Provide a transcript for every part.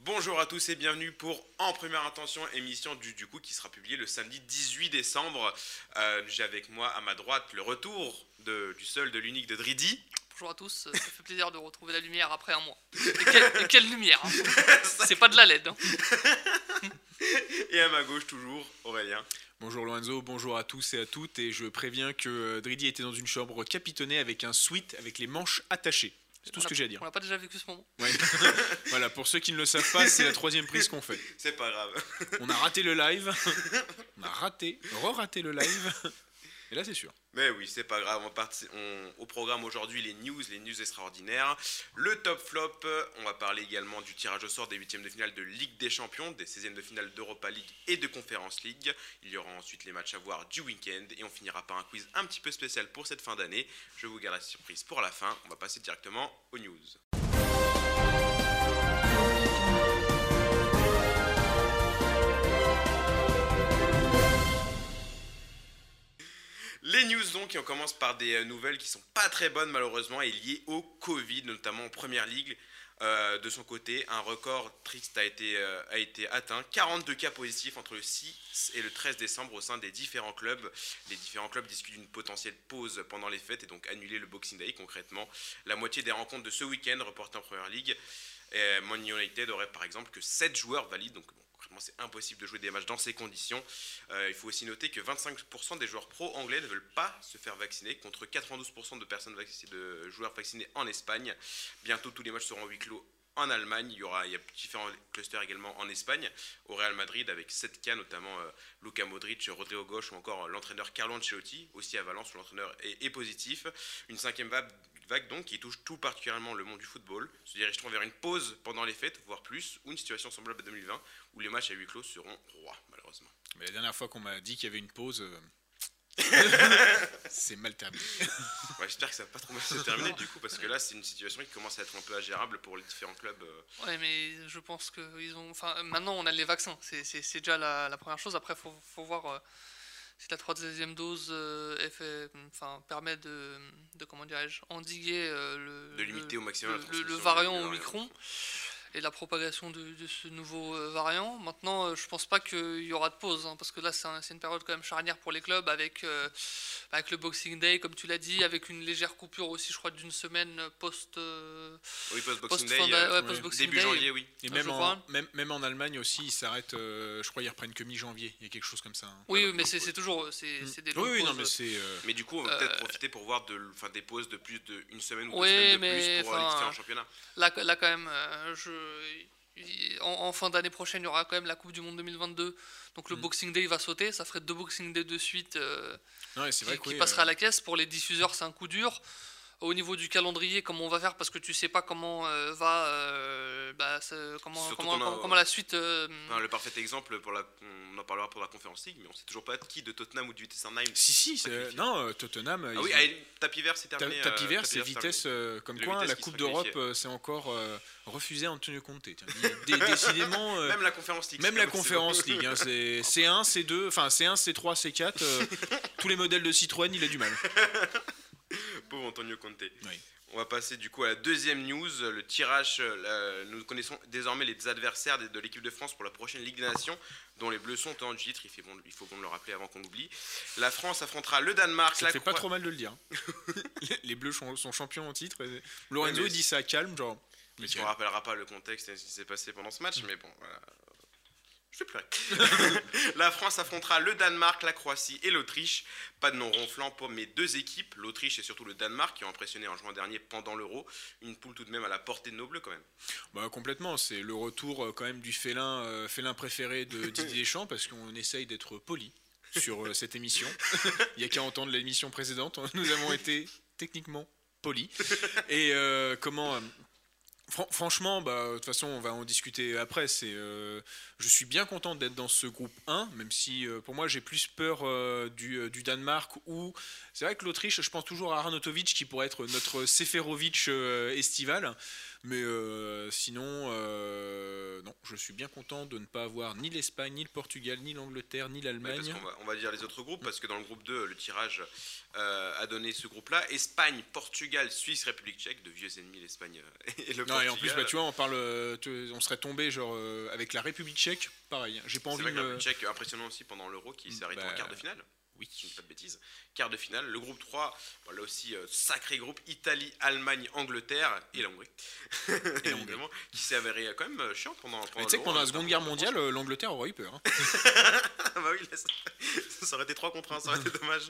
Bonjour à tous et bienvenue pour En Première Intention, émission du, du coup qui sera publiée le samedi 18 décembre. Euh, J'ai avec moi à ma droite le retour du seul, de l'unique de Dridi. Bonjour à tous, ça fait plaisir de retrouver la lumière après un mois. Et quelle, et quelle lumière hein. C'est pas de la LED. hein. Et à ma gauche toujours Aurélien. Bonjour Lorenzo, bonjour à tous et à toutes, et je préviens que euh, Dridi était dans une chambre capitonnée avec un sweat avec les manches attachées. C'est tout On ce que j'ai à dire. On n'a pas déjà vécu ce moment. Ouais. voilà, pour ceux qui ne le savent pas, c'est la troisième prise qu'on fait. C'est pas grave. On a raté le live, on a raté, re-raté le live, et là c'est sûr. Mais oui, c'est pas grave. On au programme aujourd'hui, les news, les news extraordinaires. Le top flop. On va parler également du tirage au sort des huitièmes de finale de Ligue des Champions, des 16e de finale d'Europa League et de Conference League. Il y aura ensuite les matchs à voir du week-end et on finira par un quiz un petit peu spécial pour cette fin d'année. Je vous garde la surprise pour la fin. On va passer directement aux news. Les news donc, et on commence par des euh, nouvelles qui sont pas très bonnes malheureusement et liées au Covid, notamment en Première Ligue. Euh, de son côté, un record triste a été, euh, atteint. 42 cas positifs entre le 6 et le 13 décembre au sein des différents clubs. Les différents clubs discutent d'une potentielle pause pendant les fêtes et donc annuler le Boxing Day concrètement. La moitié des rencontres de ce week-end reportées en Première Ligue. Et Man United aurait par exemple que 7 joueurs valides, donc c'est impossible de jouer des matchs dans ces conditions. Euh, il faut aussi noter que 25% des joueurs pro anglais ne veulent pas se faire vacciner, contre 92% de personnes de joueurs vaccinés en Espagne. Bientôt tous les matchs seront en huis clos en Allemagne. Il y aura il y a différents clusters également en Espagne, au Real Madrid avec 7 cas, notamment euh, Luka Modric, Rodrigo Gauche ou encore euh, l'entraîneur Carlo Ancelotti, aussi à Valence où l'entraîneur est, positif. Une cinquième vague, vague donc qui touche tout particulièrement le monde du football. Se dirigeront vers une pause pendant les fêtes, voire plus, ou une situation semblable à 2020 où les matchs à huis clos seront rois malheureusement. Mais la dernière fois qu'on m'a dit qu'il y avait une pause, euh, c'est mal terminé. Ouais, J'espère que ça va pas trop mal se terminer du coup parce que là c'est une situation qui commence à être un peu ingérable pour les différents clubs. euh. Ouais, mais je pense que ils ont. Enfin, maintenant on a les vaccins. C'est- C'est c'est déjà la, la première chose. Après, faut, faut voir euh, si la troisième dose euh, est fait- enfin, permet de, de comment dirais-je, endiguer euh, le. De limiter le- au maximum la le, le- transmission le du variant variant. Omicron et la propagation de, de ce nouveau euh, variant. Maintenant, euh, je pense pas qu'il y aura de pause, hein, parce que là, c'est un- c'est une période quand même charnière pour les clubs, avec, euh, avec le Boxing Day, comme tu l'as dit, avec une légère coupure aussi, je crois, d'une semaine post, euh, Oui, post-Boxing post Day, euh, ouais, post-Boxing début Day. janvier, oui. Et même en, crois. même, même en Allemagne aussi, ils s'arrêtent, euh, je crois, ils reprennent que mi-janvier. Il y a quelque chose comme ça. hein. Oui, oui, mais c'est toujours c'est c'est des Oui, longues oui, non, mais c'est. euh, Mais du coup, on va Euh, peut-être profiter pour voir de, enfin, des pauses de plus d'une semaine ou deux Oui, semaines de mais, plus pour les différents championnats. Là, là quand même, euh, je, en, en fin d'année prochaine, il y aura quand même la Coupe du Monde 2022. Donc le Mhm. Boxing Day va sauter. Ça ferait deux Boxing Day de suite euh, Non, qui, vrai qui oui, passera euh, à la caisse. Pour les diffuseurs, c'est un coup dur. Au niveau du calendrier, comment on va faire Parce que tu sais pas comment euh, va euh, bah, comment, Surtout comment, qu'on a- comment- comment la suite. euh, Enfin, le parfait exemple, pour la, on en parlera pour la Conférence League, mais on sait toujours pas qui de Tottenham ou du Wittenheim. Si, si, non, Tottenham. Ah oui, ont- allez, tapis vert, c'est Ta- terminé. tapis euh, vert, tapis c'est vitesse. terminé. comme quoi, Vitesse la Coupe d'Europe, c'est encore euh, refusé à Antonio Conte. Dé- décidément. euh, Même la Conférence League. Même c'est la conférence League, hein, c'est C1, C2, enfin C1, C3, C4, euh, tous les modèles de Citroën, il a du mal. Pauvre Antonio Conte. Oui. On va passer du coup à la deuxième news, le tirage. euh, la- nous connaissons désormais les adversaires de, de l'équipe de France pour la prochaine Ligue des Nations, dont les Bleus sont en titre. Il, fait bon, il faut bon le rappeler avant qu'on oublie. La France affrontera le Danemark. Ça la fait pas Croi- trop mal de le dire. Les- les Bleus sont, sont champions en titre. et Lorenzo mais dit ça calme, genre. On nickel. ne rappellera pas le contexte et ce qui s'est passé pendant ce match, mais bon, voilà. Je vais pleurer. la France affrontera le Danemark, la Croatie et l'Autriche. Pas de nom ronflant pour mes deux équipes, l'Autriche et surtout le Danemark, qui ont impressionné en juin dernier pendant l'Euro. Une poule tout de même à la portée de nos bleus quand même. Bah, complètement, c'est le retour euh, quand même du félin, euh, félin préféré de Didier Deschamps parce qu'on essaye d'être poli sur euh, cette émission. Il y a qu'à entendre l'émission précédente, nous avons été techniquement polis. Et euh, comment Fran- franchement, bah, de toute façon, on va en discuter après. C'est, euh, je suis bien content d'être dans ce groupe 1, même si euh, pour moi j'ai plus peur euh, du, Danemark ou c'est vrai que l'Autriche, je pense toujours à Arnautovic qui pourrait être notre Seferovic estival. Mais euh, sinon, euh, non, je suis bien content de ne pas avoir ni l'Espagne, ni le Portugal, ni l'Angleterre, ni Ouais, l'Allemagne. va, on va dire les autres groupes, parce que dans le groupe 2, le tirage euh, a donné ce groupe-là. Espagne, Portugal, Suisse, République tchèque, de vieux ennemis l'Espagne et le Non, Portugal. et en plus, bah, tu vois, on parle, tu- on serait tombé genre euh, avec la République Tchèque, pareil. J'ai pas envie vrai que la. République tchèque, impressionnant aussi pendant l'Euro, qui s'est arrêté Bah, en quart de finale. Oui. Si je ne dis pas de bêtises. Quart de finale. Le groupe 3, bon, là aussi, euh, sacré groupe Italie, Allemagne, Angleterre et la Hongrie. Évidemment, qui s'est avéré euh, quand même euh, chiant pendant, pendant tu sais que pendant la Seconde Guerre mondiale, euh, l'Angleterre aurait eu peur. hein. Ah bah oui, là, ça, ça aurait été 3 contre 1, ça aurait été dommage.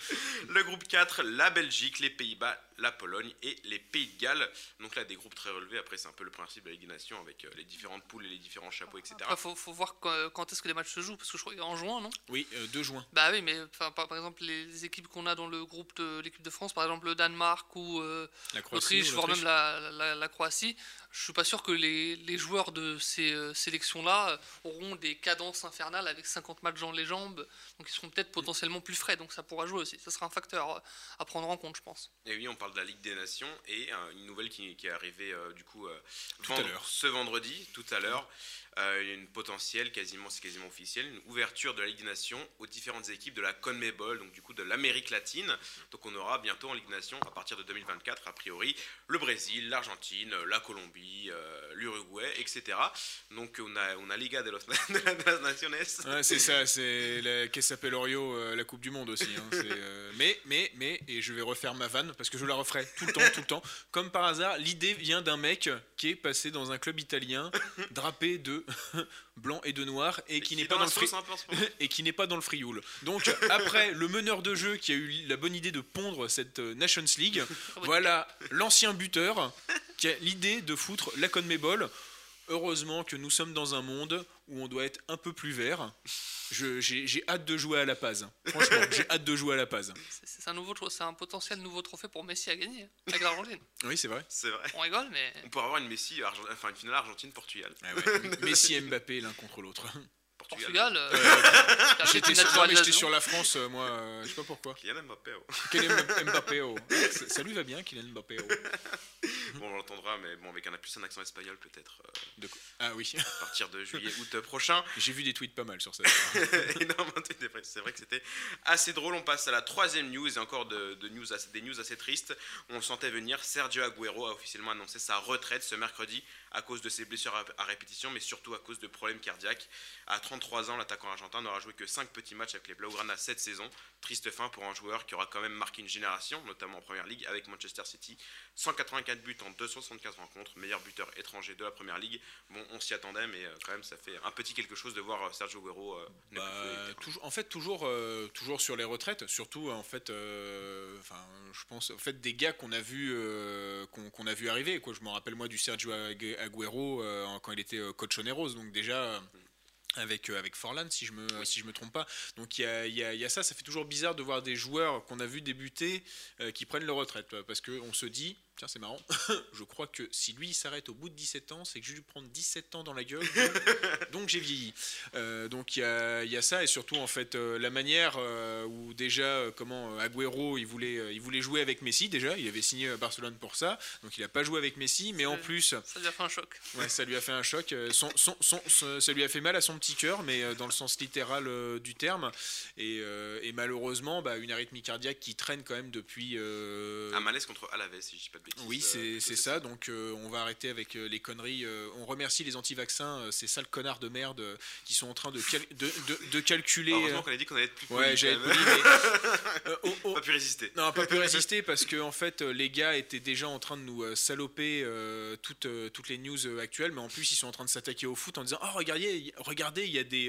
Le groupe 4, la Belgique, les Pays-Bas, la Pologne et les Pays de Galles. Donc là, des groupes très relevés. Après, c'est un peu le principe de la Ligue des Nations avec euh, les différentes poules et les différents chapeaux, etc. Après, faut, faut voir quand, est-ce que les matchs se jouent, parce que je crois qu'en juin, non? Oui, euh, 2 juin. Bah oui, mais par, par exemple, les, équipes qu'on a dans le groupe de l'équipe de France, par exemple le Danemark ou euh, La Croatie. l'Autriche, voire même la, la- la Croatie, je suis pas sûr que les, les joueurs de ces euh, sélections-là euh, auront des cadences infernales avec 50 matchs dans les jambes, donc ils seront peut-être potentiellement plus frais, donc ça pourra jouer aussi. Ça sera un facteur à prendre en compte, je pense. Et oui, on parle de la Ligue des Nations et euh, une nouvelle qui, qui est arrivée euh, du coup euh, Tout à vendre- l'heure. ce vendredi, tout à l'heure. Une potentielle, quasiment, c'est quasiment officiel, une ouverture de la Ligue des Nations aux différentes équipes de la CONMEBOL, donc du coup de l'Amérique latine. Donc on aura bientôt en Ligue des Nations, à partir de 2024, a priori, le Brésil, l'Argentine, la Colombie, l'Uruguay, etc. Donc on a, on a Liga de los, Naciones. Ouais, c'est ça, c'est la qu'est-ce s'appelle Orio, la Coupe du Monde aussi. hein, euh, mais, mais, mais, et je vais refaire ma vanne parce que je la referai tout le temps, tout le temps. Comme par hasard, l'idée vient d'un mec qui est passé dans un club italien, drapé de blanc et de noir, qui n'est pas dans le et qui n'est pas dans le frioul. Donc après le meneur de jeu qui a eu la bonne idée de pondre cette euh, Nations League, voilà l'ancien buteur qui a l'idée de foutre la CONMEBOL. Heureusement que nous sommes dans un monde où on doit être un peu plus vert. Je- J'ai j'ai hâte de jouer à la Paz. Franchement, j'ai hâte de jouer à la Paz. C'est un, nouveau, un potentiel nouveau trophée pour Messi à gagner hein, avec l'Argentine. Oui, c'est vrai. C'est vrai. On rigole, mais On pourrait avoir une Messi, Argent- enfin une finale Argentine-Portugal. Ah ouais. Messi et Mbappé l'un contre l'autre. Portugal, euh, Euh, J'étais sur, la France, euh, moi, euh, je sais pas pourquoi. Kylian Mbappé. oh. Kylian Mbappé, oh. ça, ça lui va bien, Kylian Mbappé. oh. Bon, on l'entendra, mais bon, avec un plus un accent espagnol peut-être euh, De quoi? Ah oui, à partir de juillet, août prochain. j'ai vu des tweets pas mal sur ça. Énormément de tweets, C'est vrai que c'était assez drôle. On passe à la troisième news et encore de, de news assez- des news assez tristes. On sentait venir. Sergio Agüero a officiellement annoncé sa retraite ce mercredi à cause de ses blessures à, à répétition, mais surtout à cause de problèmes cardiaques. À 33 ans, l'attaquant argentin n'aura joué que 5 petits matchs avec les Blaugrana cette saison. Triste fin pour un joueur qui aura quand même marqué une génération, notamment en Première Ligue avec Manchester City. 184 buts en 275 rencontres, meilleur buteur étranger de la Première Ligue. Bon, on s'y attendait, mais euh, quand même, ça fait un petit quelque chose de voir euh, Sergio Agüero euh, Bah, en fait, toujours, euh, toujours sur les retraites, surtout en fait, euh, enfin, je pense, en fait, des gars qu'on a vu, qu'on a vu arriver. Quoi, je me rappelle moi du Sergio Agu- Agüero euh, quand il était coach Oneros, donc déjà. euh, avec, euh, avec Forlan, si je me, si je me trompe pas. Donc il y a, y a- y a ça, ça fait toujours bizarre de voir des joueurs qu'on a vu débuter euh, qui prennent leur retraite. euh, Parce qu'on se dit, tiens, c'est marrant, je crois que si lui il s'arrête au bout de 17 ans, c'est que je vais lui prendre 17 ans dans la gueule. donc- j'ai vieilli. Euh, donc il y a, y a ça, et surtout en fait euh, la manière euh, où déjà, euh, comment euh, Agüero il voulait, euh, il voulait jouer avec Messi déjà, il avait signé à Barcelone pour ça, donc il n'a pas joué avec Messi, mais en plus. Ça lui a fait un choc. Ouais, ça lui a fait un choc. son- son- son- son- ça lui a fait mal à son petit cœur, mais euh, dans le sens littéral euh, du terme. Et, euh, et malheureusement, bah, une arythmie cardiaque qui traîne quand même depuis. euh, Un malaise contre Alaves, si je dis pas oui, euh, c'est ça. Donc, euh, on va arrêter avec euh, les conneries. on remercie les anti-vaccins, ces sales connards de merde qui sont en train de, cal- de, de- de calculer. Heureusement qu'on a dit qu'on allait être plus ouais, quand même. poli, mais, euh, oh, oh, Pas pu résister. non, pas pu résister parce que en fait, les gars étaient déjà en train de nous saloper toutes, toutes les news actuelles, mais en plus, ils sont en train de s'attaquer au foot en disant Oh, regardez, regardez, il y, a des,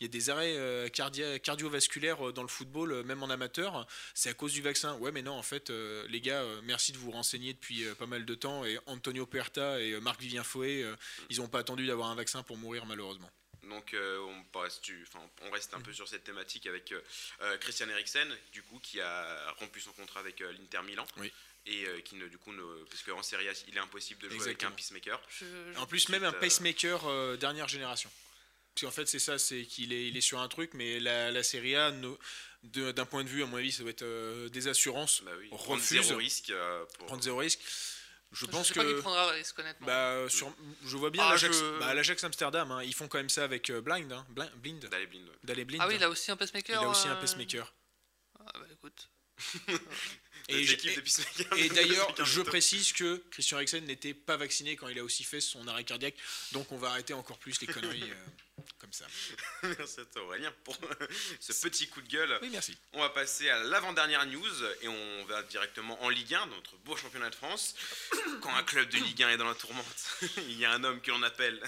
il y a des arrêts cardia- cardiovasculaires dans le football, même en amateur. C'est à cause du vaccin. Ouais, mais non, en fait, les gars, merci de vous renseigner depuis euh, pas mal de temps. Et Antonio Perta et euh, Marc-Vivien Fouet, euh, ils n'ont pas attendu d'avoir un vaccin pour mourir, malheureusement. Donc euh, on, reste, tu- enfin, on reste un peu sur cette thématique avec euh, Christian Eriksen, du coup, qui a rompu son contrat avec euh, l'Inter Milan. Oui. Et euh, qui ne, du coup, ne, parce qu'en Serie A, il est impossible de jouer Exactement. avec un. Je- je- En plus, même un pacemaker euh, dernière génération. Parce qu'en fait, c'est ça, c'est qu'il est, il est sur un truc, mais la, la Serie A, de- d'un point de vue, à mon avis, ça doit être euh, des assurances, Bah oui, refuse. prendre zéro risque euh, pour. prendre zéro risque. Je Je pense sais pas qui que. prendra le risque, honnêtement. Bah, sur, je vois bien Ah, l'Ajax je- bah, l'Ajax Amsterdam, hein, ils font quand même ça avec euh, Blind, hein, Blind, Blind, D'aller blind. ouais. d'aller Blind. ah oui, il a aussi un pacemaker. Il a aussi un euh, pacemaker. Ah bah écoute. Et, et d'ailleurs, je précise que Christian Eriksen n'était pas vacciné quand il a aussi fait son arrêt cardiaque, donc on va arrêter encore plus les conneries euh, comme ça. Merci à toi Aurélien pour ce petit coup de gueule. Oui, merci. On va passer à l'avant-dernière news et on va directement en Ligue 1, notre beau championnat de France. Quand un club de Ligue 1 est dans la tourmente, il y a un homme que l'on appelle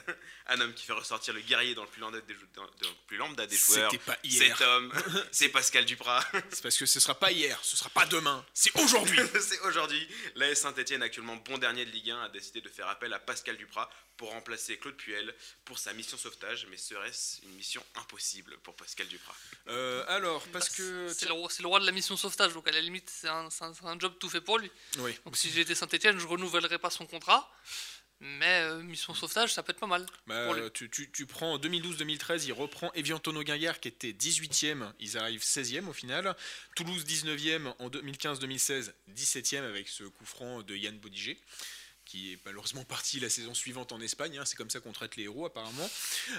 un homme qui fait ressortir le guerrier dans le plus lambda des, dans- dans le plus lambda des joueurs. C'était pas hier. Cet homme, c'est Pascal Duprat. C'est parce que ce sera pas hier, ce sera pas demain, c'est aujourd'hui. c'est aujourd'hui. L'AS Saint-Etienne, actuellement bon dernier de Ligue 1, a décidé de faire appel à Pascal Duprat pour remplacer Claude Puel pour sa mission sauvetage. Mais serait-ce une mission impossible pour Pascal Duprat? Euh, alors, parce Bah, que. C'est le, roi- c'est le roi de la mission sauvetage, donc à la limite, c'est un, job tout fait pour lui. Oui. Donc si j'étais Saint-Etienne, je renouvellerais pas son contrat. Mais euh, mission sauvetage, ça peut être pas mal. Bah, pour lui. tu, tu- tu prends en 2012-2013, il reprend Evian Tono Guinguerre qui était 18e, ils arrivent 16e au final. Toulouse 19e en 2015-2016, 17e avec ce coup franc de Yann Bodiger qui est malheureusement parti la saison suivante en Espagne, hein, c'est comme ça qu'on traite les héros apparemment.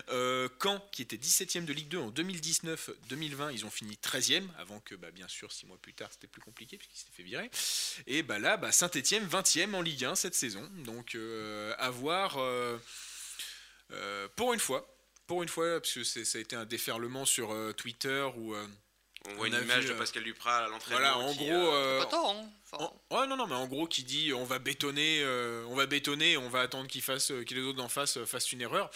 Euh, Caen qui était 17e de Ligue 2 en 2019-2020, ils ont fini 13e, avant que bah, bien sûr 6 mois plus tard c'était plus compliqué puisqu'ils s'étaient fait virer. Et bah là, bah, Saint-Etienne 20e en Ligue 1 cette saison, donc euh, à voir... euh, euh, pour une fois, pour une fois, parce ça a été un déferlement sur Twitter euh, On voit On une image vu, de euh, Pascal Duprat à l'entraînement. voilà, en qui, gros, euh, euh, Pas tort, hein. Enfin, en- ouais, non, non, mais en gros, qui dit on va bétonner, euh, on va bétonner, on va attendre qu'il fasse, euh, que les autres d'en face euh, fassent une erreur.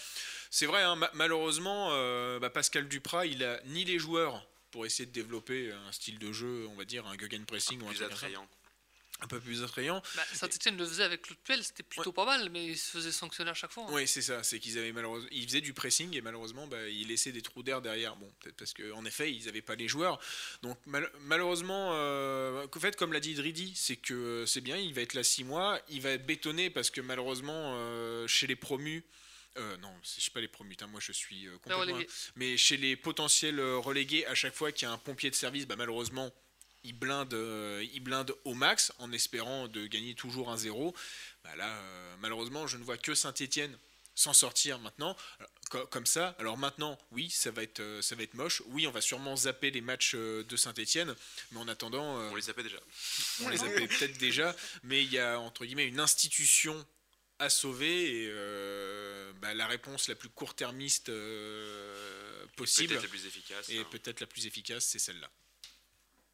C'est vrai, hein, ma- malheureusement, euh, bah, Pascal Duprat, il a ni les joueurs pour essayer de développer un style de jeu, on va dire un gegenpressing ou un plus attrayant. Un peu plus attrayant. bah, Saint-Etienne le faisait avec Claude Puel, c'était plutôt pas mal, mais il se faisait sanctionner à chaque fois. hein. Oui, c'est ça. C'est qu'ils avaient malheureusement, ils faisaient du pressing et malheureusement, bah, ils laissaient des trous d'air derrière. Bon, peut-être parce qu'en effet, ils n'avaient pas les joueurs. Donc mal- malheureusement, euh, en fait, comme l'a dit Dridi, c'est que c'est bien. Il va être là six mois. Il va être bétonné parce que malheureusement, euh, chez les promus. euh, non, je sais pas les promus, hein, moi je suis euh, complètement. Mais chez les potentiels euh, relégués, à chaque fois qu'il y a un pompier de service, bah, malheureusement, il blinde, euh, il blinde au max en espérant de gagner toujours un 0. Bah là, euh, malheureusement, je ne vois que Saint-Etienne s'en sortir maintenant, comme ça. Alors maintenant, oui, ça va être, euh, ça va être moche. Oui, on va sûrement zapper les matchs de Saint-Etienne, mais en attendant, On les sapait déjà. on les zappait peut-être déjà, mais il y a entre guillemets une institution à sauver et euh, bah, la réponse la plus court-termiste euh, possible Peut-être la plus efficace. et hein. peut-être la plus efficace, c'est celle-là.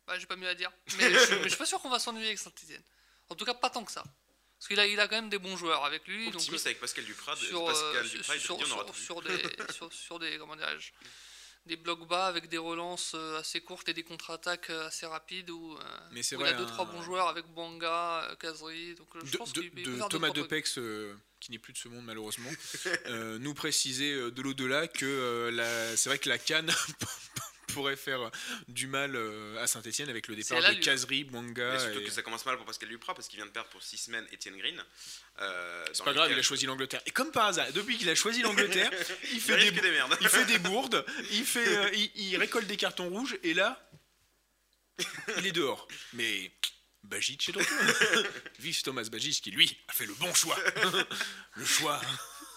Bah, j'ai pas mieux à dire. Mais je, suis- mais je suis pas sûr qu'on va s'ennuyer avec Saint-Etienne. En tout cas, pas tant que ça. Parce qu'il a, il a quand même des bons joueurs avec lui. donc, Optimiste avec Pascal Duprat. sur, Pascal euh, Duprat, il sur, dit, on aura sur- tout vu. sur des, sur, sur des, comment dirais-je, des blocs bas avec des relances euh, assez courtes et des contre-attaques euh, assez rapides où, euh, Mais c'est où vrai, il a deux hein, trois bons joueurs avec Banga, euh, Kazri. Donc euh, je de, pense de- qu'il il de peut faire deux, Thomas trois trucs. Depex, euh, qui n'est plus de ce monde malheureusement, euh, nous préciser euh, de l'au-delà que euh, la- c'est vrai que la canne pourrait faire du mal euh, à Saint-Etienne avec le départ de. Kazri, Mwanga. Mais surtout et- que ça commence mal pour Pascal Duprat parce qu'il vient de perdre pour 6 semaines Étienne Green. Euh, C'est pas grave, il a choisi l'Angleterre. Et comme par hasard, depuis qu'il a choisi l'Angleterre, il fait des, merdes. il fait des bourdes, il, fait, euh, il, il récolte des cartons rouges, et là, il est dehors. Mais est de retour. Vive Thomas Bajic qui, lui, a fait le bon choix. le choix.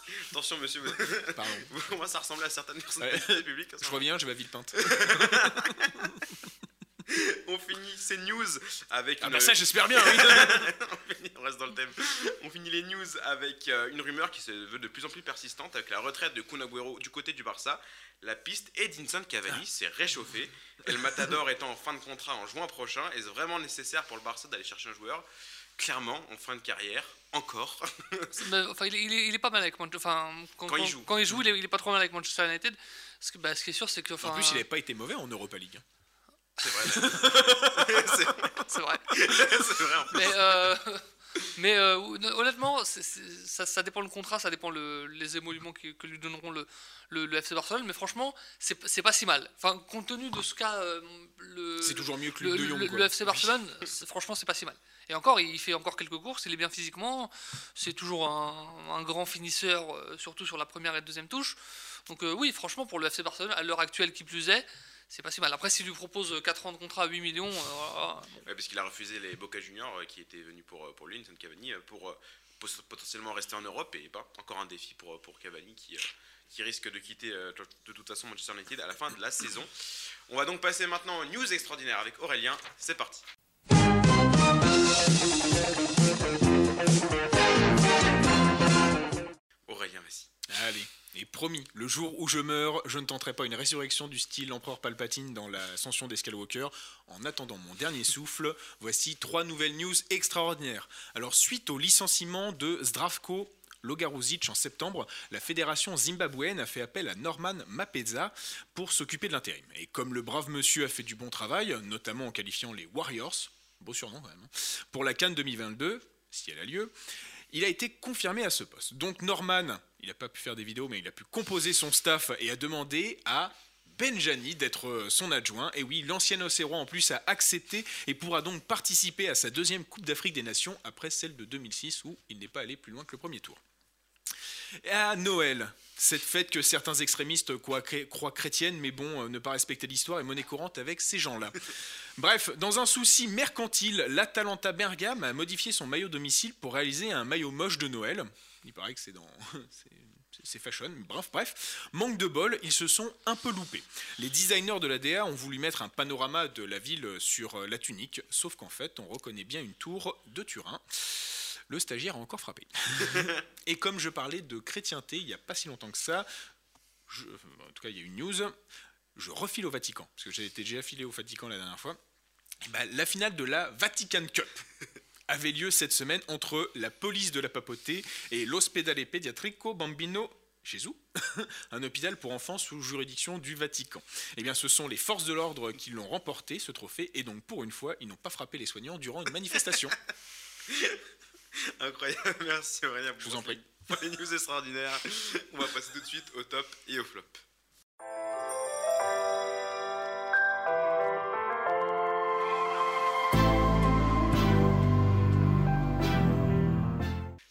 Attention, monsieur, vous, Pardon. commencez à ressembler à certaines personnalités publiques. à ce Je reviens, je vais à Villepinte. On finit ces news avec. Ah une- bah ça, j'espère bien, oui. on, finit- on reste dans le thème. On finit les news avec euh, une rumeur qui se veut de plus en plus persistante avec la retraite de Kun Agüero du côté du Barça. La piste Edinson Cavani s'est réchauffée. El Matador étant en fin de contrat en juin prochain, est-ce vraiment nécessaire pour le Barça d'aller chercher un joueur? Clairement, en fin de carrière, encore. Enfin, il, est, il pas mal avec Manchester. Enfin, quand, Quand il joue. quand il joue, il est, il est pas trop mal avec Manchester United. Parce que, bah, ce qui est sûr, c'est que. Enfin, En plus, il n'avait pas été mauvais en Europa League. C'est vrai. c'est vrai. c'est vrai en plus. Mais, euh, mais euh, honnêtement, ça, ça dépend le contrat, ça dépend le- les émoluments que, que lui donneront le, le, le FC Barcelone. Mais franchement, c'est pas si mal. Enfin, compte tenu de ce qu'a euh, le. C'est toujours mieux que le, de le- Jong. le- FC Barcelone, franchement, c'est pas si mal. Et encore, il fait encore quelques courses, il est bien physiquement, c'est toujours un, grand finisseur, euh, surtout sur la première et deuxième touche. Donc euh, oui, franchement, pour le FC Barcelone, à l'heure actuelle qui plus est, c'est pas si mal. Après, s'il lui propose 4 ans de contrat à 8 millions, euh, parce qu'il a refusé les Boca Juniors qui étaient venus pour, pour lui, Cavani, pour potentiellement rester en Europe et encore un défi pour, pour Cavani qui, qui risque de quitter de toute façon Manchester United à la fin de la saison. On va donc passer maintenant aux news extraordinaires avec Aurélien. C'est parti. Aurélien, vas-y. Allez. Et promis, le jour où je meurs, je ne tenterai pas une résurrection du style Empereur Palpatine dans l'ascension des Skywalker. En attendant mon dernier souffle, voici trois nouvelles news extraordinaires. Alors, suite au licenciement de Zdravko Logaruzic en septembre, la fédération zimbabwéenne a fait appel à Norman Mapeza pour s'occuper de l'intérim. Et comme le brave monsieur a fait du bon travail, notamment en qualifiant les Warriors, beau surnom quand même, hein, pour la Cannes 2022, si elle a lieu, il a été confirmé à ce poste. Donc Norman, il n'a pas pu faire des vidéos, mais il a pu composer son staff et a demandé à Benjani d'être son adjoint. Et oui, l'ancien Océrois en plus a accepté et pourra donc participer à sa deuxième Coupe d'Afrique des Nations après celle de 2006 où il n'est pas allé plus loin que le premier tour. Et à Noël, cette fête que certains extrémistes croient, chrétienne, mais bon, euh, ne pas respecter l'histoire est monnaie courante avec ces gens-là. Bref, dans un souci mercantile, l'Atalanta Bergame a modifié son maillot domicile pour réaliser un maillot moche de Noël. Il paraît que c'est dans. C'est fashion, bref, bref. Manque de bol, ils se sont un peu loupés. Les designers de la DA ont voulu mettre un panorama de la ville sur euh, la tunique, sauf qu'en fait, on reconnaît bien une tour de Turin le stagiaire a encore frappé. et comme je parlais de chrétienté il n'y a pas si longtemps que ça, en tout cas il y a une news, je refile au Vatican, parce que j'ai été déjà affilé au Vatican la dernière fois. Bah, la finale de la Vatican Cup avait lieu cette semaine entre la police de la papauté et l'Ospedale Pediatrico Bambino Gesù, un hôpital pour enfants sous juridiction du Vatican. Eh bien, ce sont les forces de l'ordre qui l'ont remporté, ce trophée, et donc pour une fois, ils n'ont pas frappé les soignants durant une manifestation. Incroyable, merci Aurélien. Je vous en prie. Pour les news extraordinaires, on va passer tout de suite au top et au flop.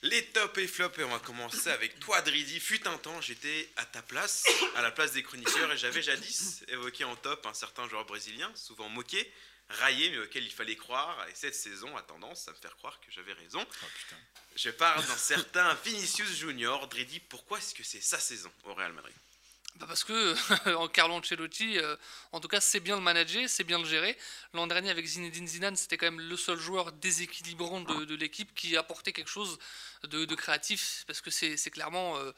Les top et flop, et on va commencer avec toi, Dridi. Fut un temps, j'étais à ta place, à la place des chroniqueurs, et j'avais jadis évoqué en top un certain joueur brésilien, souvent moqué, raillé, mais auquel il fallait croire. Et cette saison a tendance à me faire croire que j'avais raison. Oh, Je parle d'un certain Vinicius Junior. Dredi, pourquoi est-ce que c'est sa saison au Real Madrid? Bah parce que en Carlo Ancelotti, euh, en tout cas, c'est bien le manager, c'est bien le gérer. L'an dernier, avec Zinedine Zidane, c'était quand même le seul joueur déséquilibrant de, l'équipe qui apportait quelque chose de, créatif, parce que c'est clairement, euh,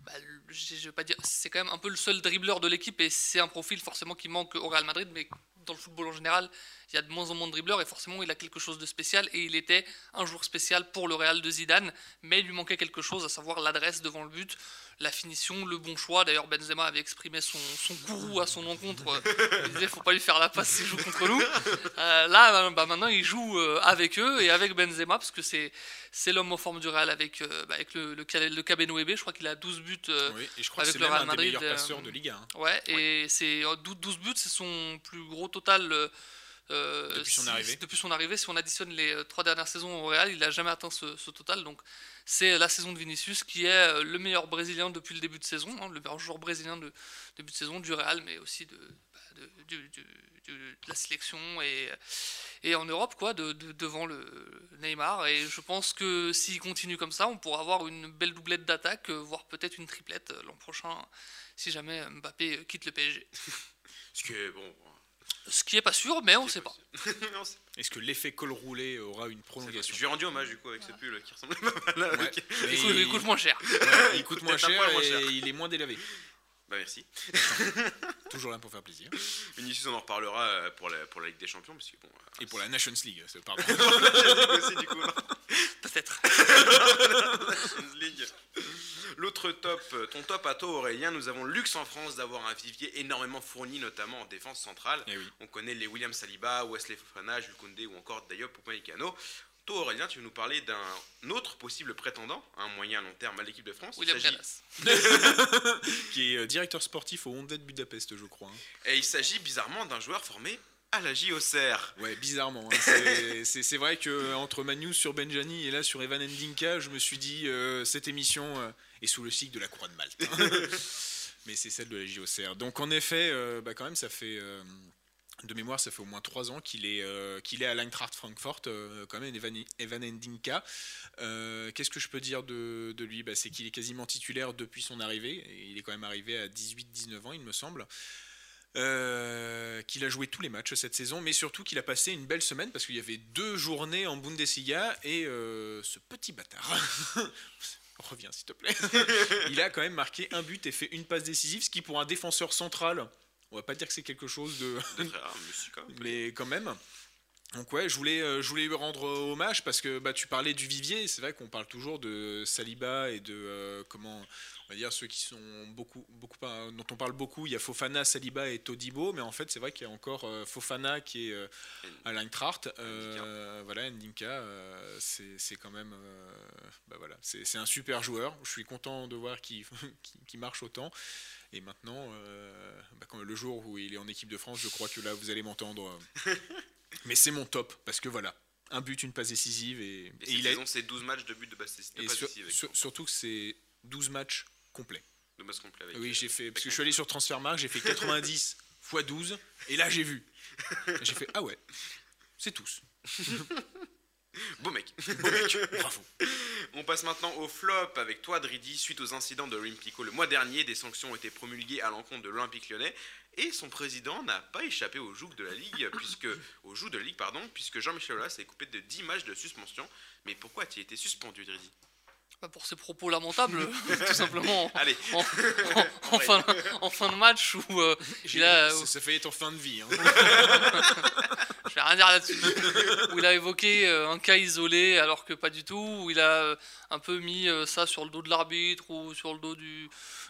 bah, je, vais pas dire, c'est quand même un peu le seul dribbleur de l'équipe, et c'est un profil forcément qui manque au Real Madrid, mais dans le football en général, il y a de moins en moins de dribbleurs et forcément il a quelque chose de spécial et il était un jour spécial pour le Real de Zidane, mais il lui manquait quelque chose, à savoir l'adresse devant le but, la finition, le bon choix. D'ailleurs Benzema avait exprimé son, son gourou à son encontre, il disait faut pas lui faire la passe s'il joue contre nous. Euh, là bah, maintenant il joue euh, avec eux et avec Benzema parce que c'est c'est l'homme en forme du Real avec, euh, bah, avec le, le, le je crois qu'il a 12 buts oui, et je crois avec que le Real Madrid. Des meilleurs passeurs de Liga. Hein. Ouais, et c'est 12 buts, c'est son plus gros total euh, depuis son arrivée. Depuis son arrivée, si on additionne les euh, trois dernières saisons au Real, il n'a jamais atteint ce, total. Donc c'est la saison de Vinicius qui est euh, le meilleur Brésilien depuis le début de saison, hein, le meilleur joueur brésilien de début de saison du Real, mais aussi de, bah, de, la sélection et, et en Europe, quoi, devant le Neymar. Et je pense que s'il continue comme ça, on pourra avoir une belle doublette d'attaque, voire peut-être une triplette l'an prochain, si jamais Mbappé quitte le PSG. Ce que, bon, ce qui est pas sûr, mais on ne sait pas. Est-ce que l'effet col roulé aura une prolongation Je lui ai rendu hommage du coup avec ce pull qui ressemble pas mal. Avec... il, coûte moins cher. il coûte moins cher et il est moins délavé. Bah merci. Toujours là pour faire plaisir. Vinicius, on en reparlera euh, pour la, pour la Ligue des Champions. Parce que, bon, euh, Et pour la Nations League, pardon. aussi, du coup. Peut-être. Top, euh, ton top à toi Aurélien, nous avons le luxe en France d'avoir un vivier énormément fourni, notamment en défense centrale. Eh on connaît les William Saliba, Wesley Fofana, Jules Koundé ou encore Diop Upamecano. Toi Aurélien, tu veux nous parler d'un autre possible prétendant, un moyen long terme à l'équipe de France? William qui est euh, directeur sportif au Honda de Budapest, je crois. Hein. Et il s'agit bizarrement d'un joueur formé à la JOCR. Ouais, bizarrement. Hein. C'est vrai que entre Manu sur Benjani et là sur Evan Endinka, je me suis dit euh, cette émission est sous le cycle de la croix de Malte. Mais c'est celle de la JOCR. Donc en effet, euh, bah, quand même, ça fait de mémoire, ça fait au moins trois ans qu'il est, qu'il est à l'Eintracht Frankfurt, quand même, Evan, Evan Endinka. qu'est-ce que je peux dire de, de lui? Bah, C'est qu'il est quasiment titulaire depuis son arrivée. Et il est quand même arrivé à 18-19 ans, il me semble. Qu'il a joué tous les matchs cette saison, mais surtout qu'il a passé une belle semaine parce qu'il y avait deux journées en Bundesliga et ce petit bâtard reviens s'il te plaît. il a quand même marqué un but et fait une passe décisive, ce qui pour un défenseur central, on va pas dire que c'est quelque chose de... mais quand même. Donc ouais, je voulais, euh, je voulais lui rendre hommage parce que bah, tu parlais du vivier, c'est vrai qu'on parle toujours de Saliba et de euh, comment on va dire ceux qui sont beaucoup, beaucoup dont on parle beaucoup. Il y a Fofana, Saliba et Todibo, mais en fait c'est vrai qu'il y a encore euh, Fofana qui est à l'Eintracht, voilà Ndinka, c'est quand même, bah, voilà, c'est un super joueur. Je suis content de voir qu'il qui marche autant. Et maintenant, bah, le jour où il est en équipe de France, je crois que là vous allez m'entendre. Mais c'est mon top, parce que voilà, un but, une passe décisive. Et, et, il a... c'est 12 matchs de but de passe, décisive. surtout que c'est 12 matchs avec, Oui, j'ai fait. Parce que je suis allé sur Transfermarkt, j'ai fait 90 x 12, et là j'ai vu. J'ai fait, ah ouais, c'est tous. Beau mec. Beau mec. Bravo. On passe maintenant au flop avec toi, Dridi. Suite aux incidents de Olympico le mois dernier, des sanctions ont été promulguées à l'encontre de l'Olympique lyonnais et son président n'a pas échappé au joug de la Ligue, puisque, au joug de la Ligue, pardon, puisque Jean-Michel Aulas est coupé de 10 matchs de suspension. Mais pourquoi a-t-il été suspendu, Dridi? Pour ses propos lamentables, tout simplement. Allez. En, fin, de match où euh, il a. Ça, fait être en fin de vie. Hein. Je vais rien dire là-dessus. où il a évoqué euh, un cas isolé alors que pas du tout. Où il a euh, un peu mis ça sur le dos de l'arbitre ou sur le dos du,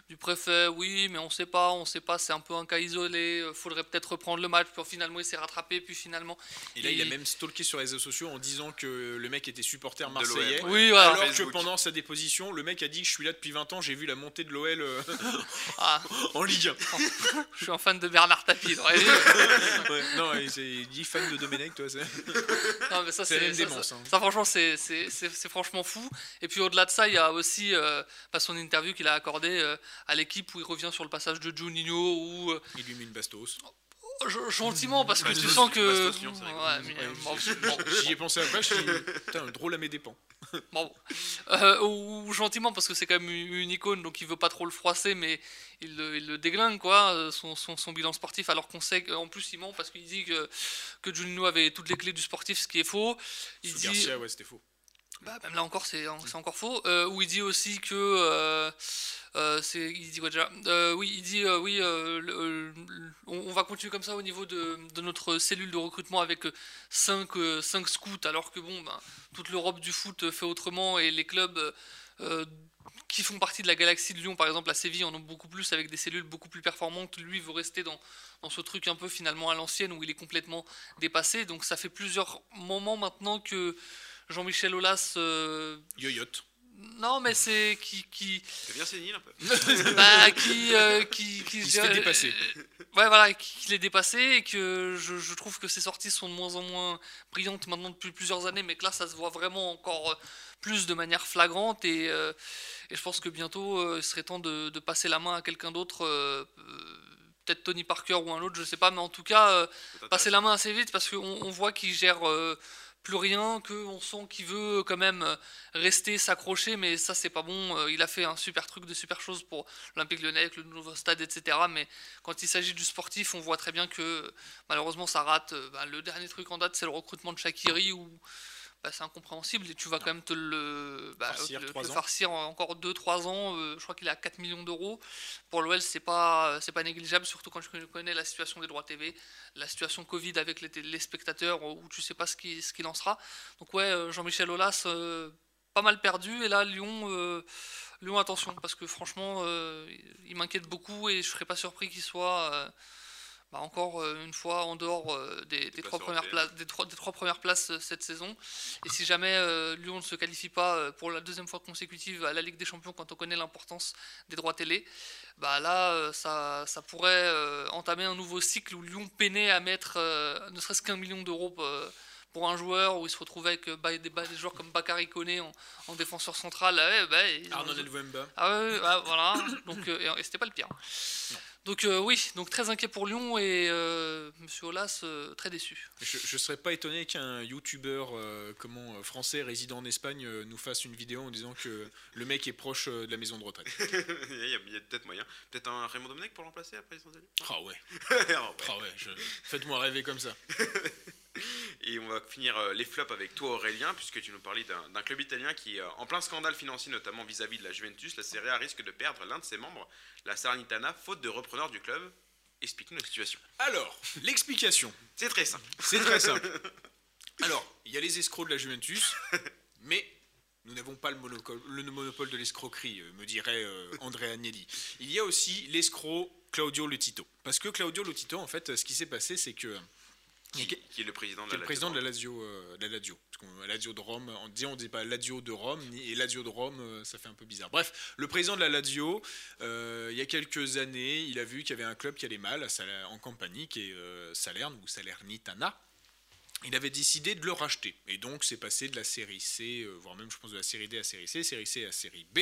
du préfet, oui, mais on sait pas, on sait pas, c'est un peu un cas isolé, euh, faudrait peut-être reprendre le match, puis finalement il s'est rattrapé, puis finalement... Et là, il, a même stalké sur les réseaux sociaux en disant que le mec était supporter marseillais, oui, voilà. alors que pendant sa déposition, le mec a dit que je suis là depuis 20 ans, j'ai vu la montée de l'OL euh, ah. en Ligue 1. je suis un fan de Bernard Tapie, ouais, Non, il dit fan de Domenech, toi, c'est... Non, mais ça, c'est... Ça, ça, hein. franchement, c'est, franchement fou. Et puis au-delà de ça, il y a aussi euh, pas son interview qu'il a accordé à l'équipe où il revient sur le passage de Juninho ou euh, il lui met une bastos. Oh, gentiment parce que tu sens que j'y ai pensé après je suis putain drôle à mes dépens. Bon. Euh, ou gentiment parce que c'est quand même une icône donc il veut pas trop le froisser mais il le, il le déglingue quoi son, son, son, bilan sportif alors qu'on sait qu'en plus il ment parce qu'il dit que que Juninho avait toutes les clés du sportif ce qui est faux. Il Sous dit Garcia, ouais c'était faux bah, même là encore, c'est encore faux. Euh, où il dit aussi que. Euh, euh, c'est, il dit quoi déjà? Oui, il dit oui, on, va continuer comme ça au niveau de, de notre cellule de recrutement avec 5, 5 scouts, alors que bon, ben, toute l'Europe du foot fait autrement et les clubs qui font partie de la galaxie de Lyon, par exemple à Séville, en ont beaucoup plus avec des cellules beaucoup plus performantes. Lui veut rester dans, dans ce truc un peu finalement à l'ancienne où il est complètement dépassé. Donc ça fait plusieurs moments maintenant que Jean-Michel Aulas. Euh, Yoyote. Non, mais c'est qui. qui... bien sénile un peu. bah, qui, euh, qui, qui, Il se fait dépasser. ouais, voilà, qu'il est dépassé et que je, je, trouve que ses sorties sont de moins en moins brillantes maintenant depuis plusieurs années, mais que là, ça se voit vraiment encore euh, plus de manière flagrante et, et je pense que bientôt, il serait temps de, de, passer la main à quelqu'un d'autre. Peut-être Tony Parker ou un autre, je sais pas, mais en tout cas, passer la main assez vite parce qu'on on voit qu'il gère plus rien, qu'on sent qu'il veut quand même euh, rester, s'accrocher, mais ça c'est pas bon. Euh, il a fait un super truc, de super choses pour l'Olympique Lyonnais avec le nouveau stade, etc. Mais quand il s'agit du sportif, on voit très bien que malheureusement ça rate. Euh, bah, le dernier truc en date, c'est le recrutement de Shakiri bah, c'est incompréhensible et tu vas quand même te le, bah, farcir, encore 2-3 ans. Euh, je crois qu'il est à 4 millions d'euros. Pour l'OL, c'est pas, c'est pas négligeable, surtout quand je connais la situation des droits TV, la situation Covid avec les, les spectateurs où tu sais pas ce qu'il ce qu'il en sera. Donc, ouais, euh, Jean-Michel Aulas, euh, pas mal perdu. Et là, Lyon. Lyon, attention, parce que franchement, il m'inquiète beaucoup et je serais pas surpris qu'il soit bah, encore euh, une fois en dehors euh, des, trois premières places, des, trois, des trois premières places euh, cette saison. Et si jamais Lyon ne se qualifie pas pour la deuxième fois consécutive à la Ligue des Champions, quand on connaît l'importance des droits télé, bah là, ça, ça pourrait entamer un nouveau cycle où Lyon peinait à mettre ne serait-ce qu'un million d'euros pour un joueur où il se retrouvait avec bah, des, des joueurs comme Bakary Koné en, en défenseur central. ouais, bah, ils ont- ah ouais, voilà. Donc, euh, et, et c'était pas le pire. Donc euh, oui, donc très inquiet pour Lyon et euh, Monsieur Olas euh, très déçu. Je, je serais pas étonné qu'un youtubeur euh, comment, français résident en Espagne euh, nous fasse une vidéo en disant que le mec est proche euh, de la maison de retraite. il y a, peut-être moyen. Peut-être un Raymond Domenech pour remplacer après les Ah ouais, Ah ouais. ah ouais, je- faites-moi rêver comme ça. Et on va finir euh, les flops avec toi Aurélien, puisque tu nous parlais d'un club italien qui est euh, en plein scandale financier, notamment vis-à-vis de la Juventus. La Serie A risque de perdre l'un de ses membres, la Salernitana, faute de repreneur du club. Explique-nous la situation. Alors, l'explication, C'est très simple. c'est très simple. Alors, il y a les escrocs de la Juventus, mais nous n'avons pas le monopole, le monopole de l'escroquerie, euh, me dirait André Agnelli. Il y a aussi l'escroc Claudio Lotito. Parce que Claudio Lotito, en fait, ce qui s'est passé, c'est que... Qui, qui est le président de la président de la Lazio. Euh, de la Lazio. Parce qu'on Lazio de Rome, on dit on dit pas Lazio de Rome ni- et Lazio de Rome, euh, ça fait un peu bizarre. Bref, le président de la Lazio, euh, il y a quelques années, il a vu qu'il y avait un club qui allait mal à en Campanie, qui est euh, Salerne ou Salernitana. Il avait décidé de le racheter. Et donc, c'est passé de la série C, euh, voire même, je pense, de la série D à série C, série C à série B.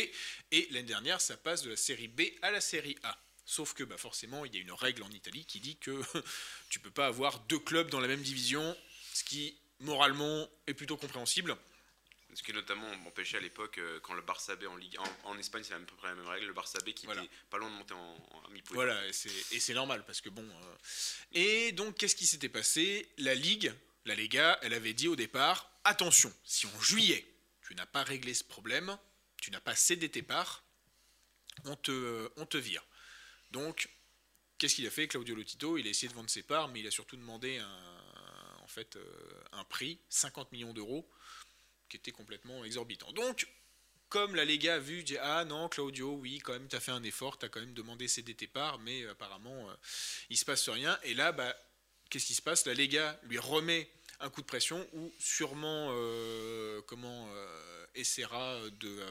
Et l'année dernière, ça passe de la série B à la série A. Sauf que, bah, forcément, il y a une règle en Italie qui dit que tu peux pas avoir deux clubs dans la même division, ce qui, moralement, est plutôt compréhensible. Ce qui notamment m'empêchait à l'époque, euh, quand le Barça B en Ligue en, en Espagne, c'est à peu près la même règle, le Barça B qui Voilà. était pas loin de monter en, en mi-poule. Voilà, et c'est- et c'est normal, parce que bon... euh, Et donc, qu'est-ce qui s'était passé? La Ligue, la Lega, elle avait dit au départ, attention, si en juillet, tu n'as pas réglé ce problème, tu n'as pas cédé tes parts, on te, on te vire. Donc, qu'est-ce qu'il a fait, Claudio Lotito Il a essayé de vendre ses parts, mais il a surtout demandé un, en fait, euh, un prix, 50 millions d'euros, qui était complètement exorbitant. Donc, comme la Lega a vu, dit Ah non, Claudio, oui, quand même, tu as fait un effort, tu as quand même demandé céder tes parts, mais euh, apparemment, euh, il se passe rien. Et là, bah, qu'est-ce qui se passe? La Lega lui remet un coup de pression ou sûrement euh, comment essaiera de.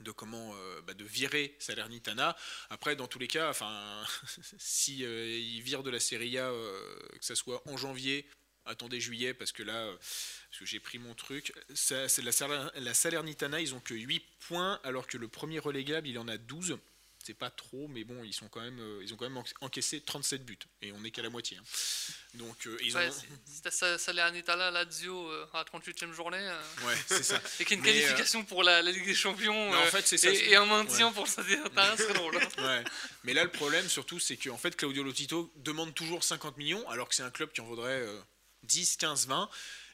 De comment euh, bah, de virer Salernitana. Après, dans tous les cas, enfin, si euh, il vire de la Serie A, euh, que ça soit en janvier, attendez juillet, parce que là, parce que j'ai pris mon truc, ça, la, la Salernitana, ils ont que 8 points, alors que le premier relégable, il en a 12. C'est pas trop, mais bon, ils sont quand même, euh, ils ont quand même enc- encaissé 37 buts, et on n'est qu'à la moitié. hein. Donc, euh, ils Ouais, ont, c'est- C'était ça, Salernitana Lazio euh, à la 38e journée. euh, ouais, c'est ça. et qu'il y a une Mais, euh, qualification pour la, la Ligue des Champions en fait, c'est ça. et, et un maintien pour le Salernitana, c'est drôle. hein. Ouais. Mais là, le problème, surtout, c'est qu'en fait, Claudio Lotito demande toujours 50 millions, alors que c'est un club qui en vaudrait euh, 10, 15, 20.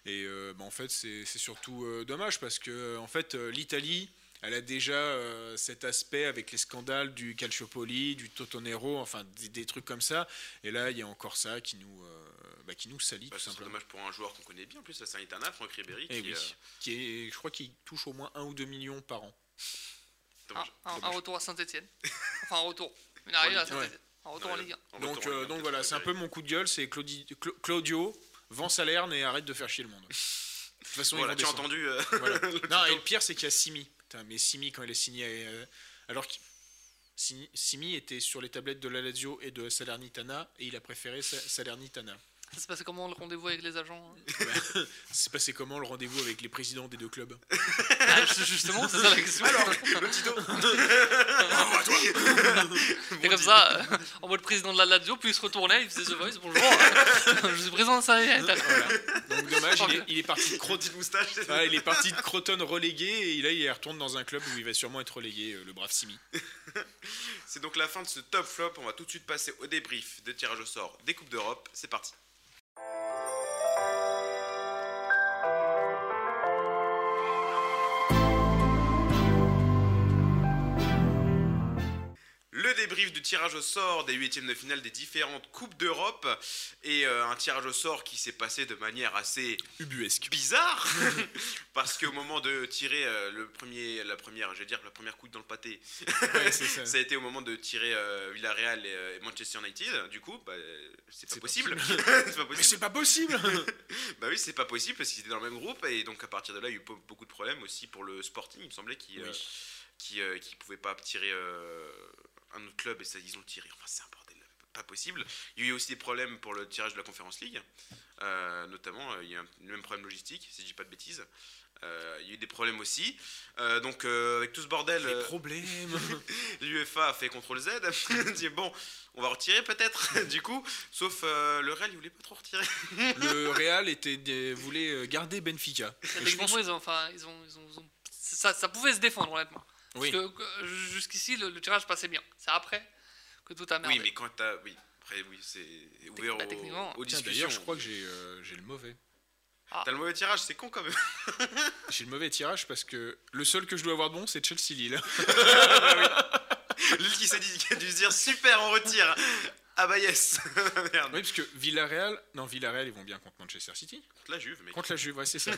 Et bah, en fait, c'est c'est surtout dommage parce que, en fait, l'Italie, elle a déjà euh, cet aspect avec les scandales du Calciopoli, du Totonero, enfin, des, des trucs comme ça. Et là, il y a encore ça qui nous, euh, bah, qui nous salit, Bah, c'est dommage pour un joueur qu'on connaît bien, en plus la Sanitana, Franck Ribéry, Et qui oui, euh, qui est, je crois qu'il touche au moins 1 ou 2 millions par an. Un, dommage. un- retour à Saint-Etienne. Enfin, un retour. Une arrivée à. Saint-Etienne. Un retour en Ouais. Ligue 1. En Donc, retour, euh, donc voilà, c'est un peu mon coup de gueule, c'est Claudi- Cla- Claudio, vend Salerne et arrête de faire chier le monde. De toute façon, Voilà, ils tu vont as descendre. entendu euh, Voilà. le Non, et le pire, c'est qu'il y a Simi. Mais Simi, quand il est signé. euh, alors que Simi, était sur les tablettes de la Lazio et de Salernitana, et il a préféré Sa- Salernitana. Ça se passé comment le rendez-vous avec les agents hein C'est passé comment le rendez-vous avec les présidents des deux clubs? Ah, Justement, c'est ça la question. Et comme ça, euh, en mode président de la Lazio, puis il se retournait, il faisait The Voice, bonjour, je suis président de Saint-Etienne. Donc dommage, il est, il est parti de Croton. Moustache. Ah, il est parti de Croton relégué et là il retourne dans un club où il va sûrement être relégué, euh, le brave Simi. C'est donc la fin de ce top flop. On va tout de suite passer au débrief de tirage au sort des Coupes d'Europe. C'est parti. Débrief du tirage au sort des huitièmes de finale des différentes Coupes d'Europe et euh, un tirage au sort qui s'est passé de manière assez Ubuesque. bizarre parce qu'au moment de tirer euh, le premier, la première, je vais dire la première coupe dans le pâté, Ouais, ça. ça a été au moment de tirer euh, Villarreal et, et Manchester United. Du coup, bah, c'est pas possible. c'est pas possible. c'est pas possible Bah oui, c'est pas possible parce qu'ils étaient dans le même groupe et donc à partir de là, il y a eu be- beaucoup de problèmes aussi pour le Sporting. Il me semblait qu'ils Oui. qui, euh, qui pouvaient pas tirer euh, un autre club et ça, ils ont tiré. Enfin, c'est un bordel. pas possible. Il y a eu aussi des problèmes pour le tirage de la Conférence League, euh, notamment, euh, il y a un, le même problème logistique, si je dis pas de bêtises. Euh, il y a eu des problèmes aussi. Euh, donc, euh, avec tout ce bordel, Les euh, problèmes. l'UEFA a fait CTRL Z. dit bon, on va retirer peut-être, du coup. Sauf euh, le Real, il voulait pas trop retirer. le Real était, des- voulait garder Benfica. Et je pense- ils ont, enfin, ils ont, ils ont, ils ont- ça, ça pouvait se défendre honnêtement. Oui. Parce que que jusqu'ici, le, le tirage passait bien. C'est après que tout a merdé. Oui, mais quand t'as. Oui, après, oui, c'est ouvert bah, aux- techniquement. aux, Tiens, discussions. D'ailleurs, je crois que j'ai euh, j'ai le mauvais. T'as le mauvais tirage, c'est con quand même. J'ai le mauvais tirage parce que le seul que je dois avoir de bon, c'est Chelsea-Lille. Lille qui s'est dit, qui a dû se dire super, on retire. Ah bah yes. Merde. oui, parce que Villarreal, non, Villarreal, ils vont bien contre Manchester City. Contre la Juve, mec. Contre la Juve, ouais, c'est ça.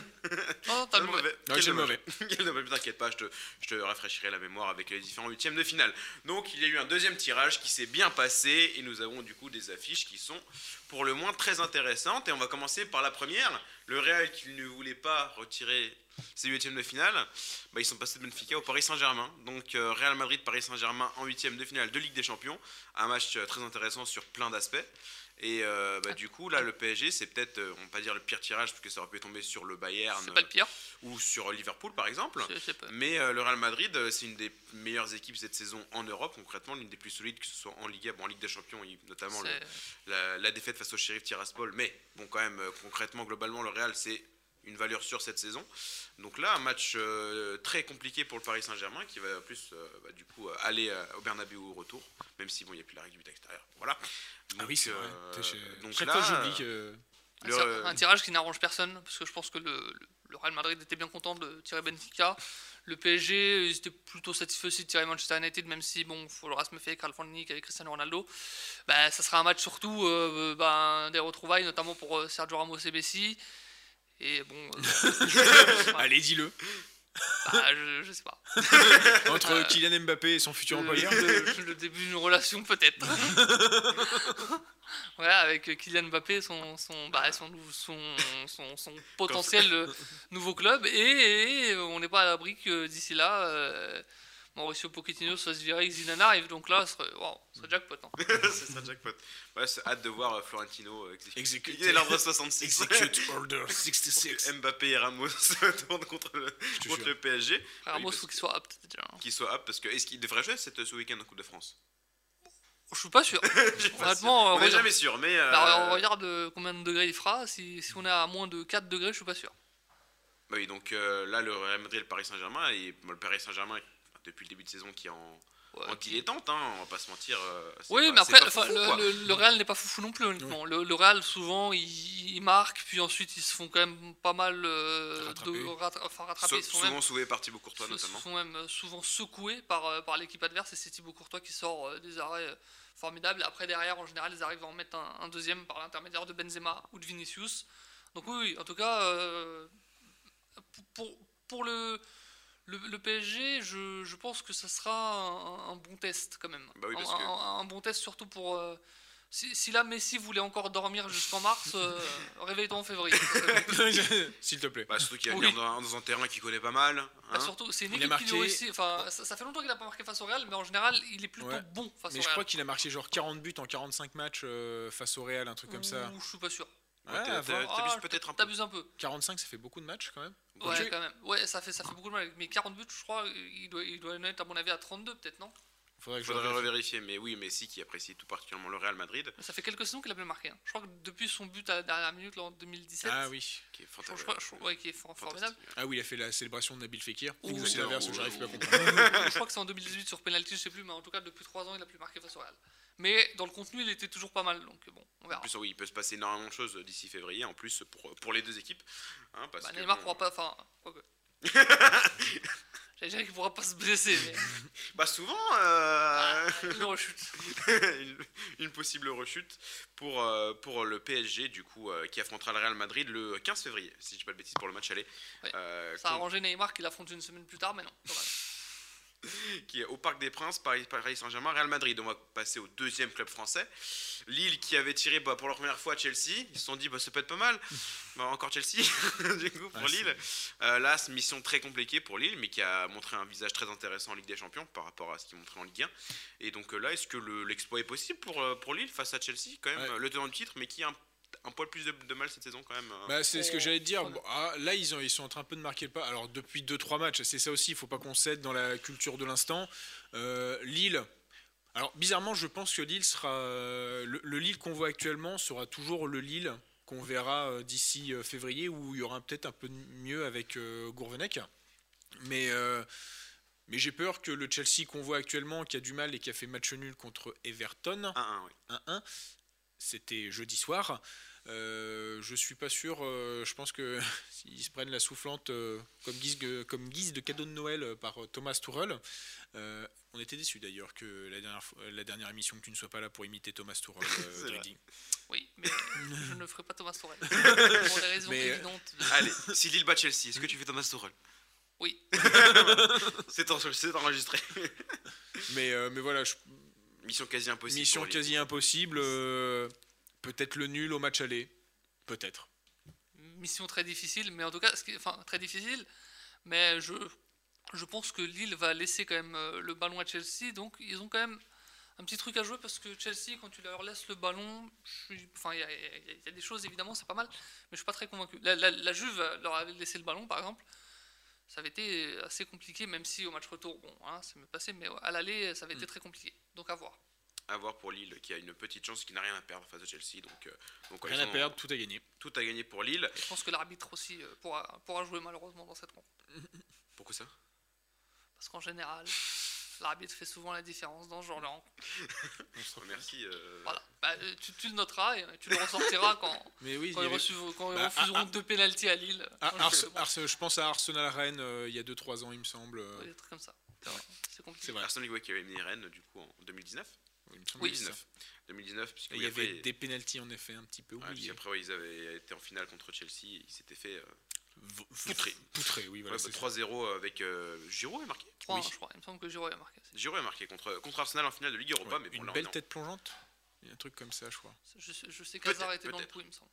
Non, t'as le mauvais. Ouais, Quel j'ai le dommage. Quel dommage. Mais T'inquiète pas, je te, je te rafraîchirai la mémoire avec les différents huitièmes de finale. Donc il y a eu un deuxième tirage qui s'est bien passé et nous avons du coup des affiches qui sont pour le moins très intéressantes. Et on va commencer par la première. Le Real qui ne voulait pas retirer ses huitièmes de finale, bah, ils sont passés de Benfica au Paris Saint-Germain. Donc euh, Real Madrid, Paris Saint-Germain en huitième de finale de Ligue des Champions. Un match euh, très intéressant sur plein d'aspects. Et euh, bah, du coup, là, le PSG, c'est peut-être, on va pas dire le pire tirage, parce que ça aurait pu tomber sur le Bayern C'est pas le pire. ou sur Liverpool, par exemple. C'est- c'est pas- Mais euh, le Real Madrid, c'est une des meilleures équipes cette saison en Europe, concrètement, l'une des plus solides, que ce soit en Liga, bon, en Ligue des Champions, notamment le- la, la défaite face au Sheriff Tiraspol. Mais bon, quand même, concrètement, globalement, le Real, c'est une valeur sûre cette saison. Donc là, un match euh, très compliqué pour le Paris Saint-Germain, qui va plus, euh, bah, du coup, euh, aller euh, au Bernabeu au retour, même si bon, il n'y a plus la règle du but extérieur. Voilà. Ah Donc, oui, c'est euh, vrai. J'ai- donc Chaque là, fois, j'oublie que. Un, Le- tir- un tirage qui n'arrange personne, parce que je pense que le, Real Madrid était bien content de tirer Benfica. Le PSG, ils étaient plutôt satisfaits aussi de tirer Manchester United, même si, bon, il faut le se méfier avec Carl Van Dijk, avec Cristiano Ronaldo. Bah, ça sera un match surtout euh, bah, des retrouvailles, notamment pour Sergio Ramos et Messi. Et bon, euh, Allez, dis-le. bah, je, je sais pas. Entre Kylian Mbappé et son futur employeur. le- le début d'une relation, peut-être. voilà, avec Kylian Mbappé, son, son, bah, son, son, son, potentiel euh, nouveau club. Et, et on n'est pas à l'abri que d'ici là, euh, Mauricio Pochettino se fasse virer Zidane arrive. Donc là, ce serait, wow, ce serait jackpot. hein. c'est ça, jackpot. Ouais, c'est hâte de voir euh, Florentino euh, exécuter. L'ordre 66. Execute Order 66. Mbappé et Ramos tournent contre le, contre le PSG. Après, Ramos, Oui, faut qu'il soit apte déjà. hein. Qu'il soit apte parce que est-ce qu'il devrait jouer cette, ce week-end en Coupe de France? Je suis pas sûr. Je suis pas Honnêtement, sûr. on n'est jamais sûr, mais euh, Bah, on regarde combien de degrés il fera. Si, si on est à moins de 4 degrés, je suis pas sûr. bah oui, donc euh, là le Real Madrid et le Paris Saint-Germain et bon, le Paris Saint-Germain depuis le début de saison qui est en, Ouais, en dilettante, hein, on va pas se mentir. euh, Oui, pas- mais après, foufou, le, quoi. le- le Real n'est pas foufou non plus, honnêtement. Le, le Real, souvent, ils, ils marquent, puis ensuite, ils se font quand même pas mal euh, Rattraper. de enfin, rattraper. Ils font souvent sauvé par Thibaut Courtois se- notamment. font même euh, souvent secoués par, euh, par l'équipe adverse, et c'est Thibaut Courtois qui sort euh, des arrêts euh, formidables. Après, derrière, en général, ils arrivent à en mettre un, un deuxième par l'intermédiaire de Benzema ou de Vinicius. Donc oui, oui, en tout cas, euh, pour, pour le... Le, le PSG, je, je pense que ça sera un, un bon test quand même. Bah oui, un, parce que- un- un bon test surtout pour. euh, si, si là Messi voulait encore dormir jusqu'en mars, euh, réveille-toi en février. S'il te plaît. Bah, surtout qu'il va Oui. venir dans, dans un terrain qu'il connaît pas mal. Bah, hein. surtout, c'est une Il a équipe qui marqué-. Enfin, ça, ça fait longtemps qu'il a pas marqué face au Real, mais en général, il est plutôt Ouais. bon face Mais au je Real. crois qu'il a marqué genre 40 buts en 45 matchs euh, face au Real, un truc comme ça. Ouh, je suis pas sûr. Ouais, T'abuses Ah, peut-être un peu. T'abuses un peu. 45, ça fait beaucoup de matchs quand même. Ouais, quand même. Ouais, ça fait, ça fait beaucoup de mal. Mais 40 buts, je crois, il doit, il doit en être, à mon avis, à 32, peut-être, non? Faudrait que je Faudrait revérifie. revérifier, mais oui, Messi qui apprécie tout particulièrement le Real Madrid, Ça fait quelques saisons qu'il a plus marqué. hein. Je crois que depuis son but à la dernière minute, là, en 2017, Ah oui. qui est je, fantastique. crois- je crois- ouais, qui est for- formidable. Ah oui, il a fait la célébration de Nabil Fekir. Ouh, Ou c'est l'inverse, j'arrive plus à comprendre. je crois que c'est en 2018 sur penalty, je sais plus, mais en tout cas depuis 3 ans il a plus marqué face au Real. Mais dans le contenu il était toujours pas mal, donc bon, on En plus, oui, il peut se passer énormément de choses d'ici février, en plus pour, pour les deux équipes. hein, parce Bah, que, Neymar bon, pourra pas, enfin. J'allais dire qu'il pourra pas se blesser, mais Bah souvent, euh, ah, une rechute. une, une possible rechute pour, euh, pour le PSG, du coup, euh, qui affrontera le Real Madrid le 15 février, si je dis pas de bêtises, pour le match aller. Ouais. Euh, Ça a arrangé Neymar qui l'affronte une semaine plus tard, mais non. Qui est au Parc des Princes, Paris, Paris Saint-Germain, Real Madrid. On va passer au deuxième club français. Lille qui avait tiré bah, pour la première fois Chelsea. Ils se sont dit, bah, ça peut être pas mal. Bah, encore Chelsea, du coup, pour Ah, Lille. Euh, là, mission très compliquée pour Lille, mais qui a montré un visage très intéressant en Ligue des Champions par rapport à ce qu'il montrait en Ligue 1. Et donc euh, là, est-ce que le- l'exploit est possible pour, euh, pour Lille face à Chelsea, quand même, Ouais. euh, le tenant du titre, mais qui a un, un poil plus de, de mal cette saison, quand même euh. Bah, c'est ce que j'allais te dire. Bon, ah, là, ils, ont, ils sont en train un peu de marquer le pas. Alors, depuis 2-3 matchs, c'est ça aussi, il faut pas qu'on cède dans la culture de l'instant. Euh, Lille. Alors, bizarrement, je pense que Lille sera. euh, Le, le Lille qu'on voit actuellement sera toujours le Lille qu'on verra euh, d'ici euh, février, où il y aura peut-être un peu mieux avec euh, Gourvenec. Mais. euh, mais j'ai peur que le Chelsea qu'on voit actuellement, qui a du mal et qui a fait match nul contre Everton, 1-1, oui. 1-1. C'était jeudi soir. Euh, je suis pas sûr. euh, je pense que s'ils se prennent la soufflante euh, comme, guise, de- comme guise de cadeau de Noël par Thomas euh, on était déçus d'ailleurs que la dernière, fois- la dernière émission que tu ne sois pas là pour imiter Thomas euh. Dridi. Oui, mais je ne ferai pas Thomas Torel. Pour des raisons Mais- évidentes. Allez, si Lille bat Chelsea, est-ce que tu fais Thomas Tuchel Oui. C'est en- c'est enregistré. mais, euh, mais voilà, je- Mission quasi impossible. mission quasi impossible. Peut-être le nul au match aller. Peut-être. Mission très difficile, mais en tout cas, ce qui- enfin très difficile. Mais je, je pense que Lille va laisser quand même euh, le ballon à Chelsea, donc ils ont quand même un petit truc à jouer parce que Chelsea, quand tu leur laisses le ballon, je suis- enfin il y, a- y y des choses évidemment, c'est pas mal, mais je suis pas très convaincu. La, la- la Juve leur avait laissé le ballon, par exemple. Ça avait été assez compliqué, même si au match retour, bon, hein, c'est mieux passé, mais à l'aller, ça avait été très compliqué. Donc à voir. À voir pour Lille qui a une petite chance, qui n'a rien à perdre face à Chelsea. Donc, euh, donc Rien à perdre, tout à gagner. Tout à gagner pour Lille. Et je pense que l'arbitre aussi euh, pourra, pourra jouer malheureusement dans cette rencontre. Pourquoi ça? Parce qu'en général, l'arbitre fait souvent la différence dans ce genre de rencontre. Merci. euh, Voilà. Bah, tu, tu le noteras et tu le ressortiras quand, Mais oui, quand il ils, avait- reçu- quand ils Bah, refuseront ah, ah. deux pénalties à Lille. Ah, Quand je- pense à Arsenal Rennes euh, il y a 2-3 ans, il me semble. euh, des trucs comme ça. C'est compliqué. C'est vrai. Arsenal qui avait mis Rennes du coup en 2019. Il me semble Oui, que c'est ça. 2019. 2019 puisque Et Il y après, avait des pénalties en effet un petit peu ouais, oubliés. ouais, ils avaient été en finale contre Chelsea. Ils s'étaient fait euh. Poutré, oui, voilà. ouais, bah, c'est 3-0 avec euh, Giroud a marqué? 3 Oui. je crois. Il me semble que Giroud a marqué. Giroud a marqué contre, contre Arsenal en finale de Ligue. Europa. Ouais, mais bon, Une là, belle est tête plongeante? Il y a un truc comme ça, je crois. Je, sais- je sais Peut-être, qu'Hazard était dans le coup, il me semble.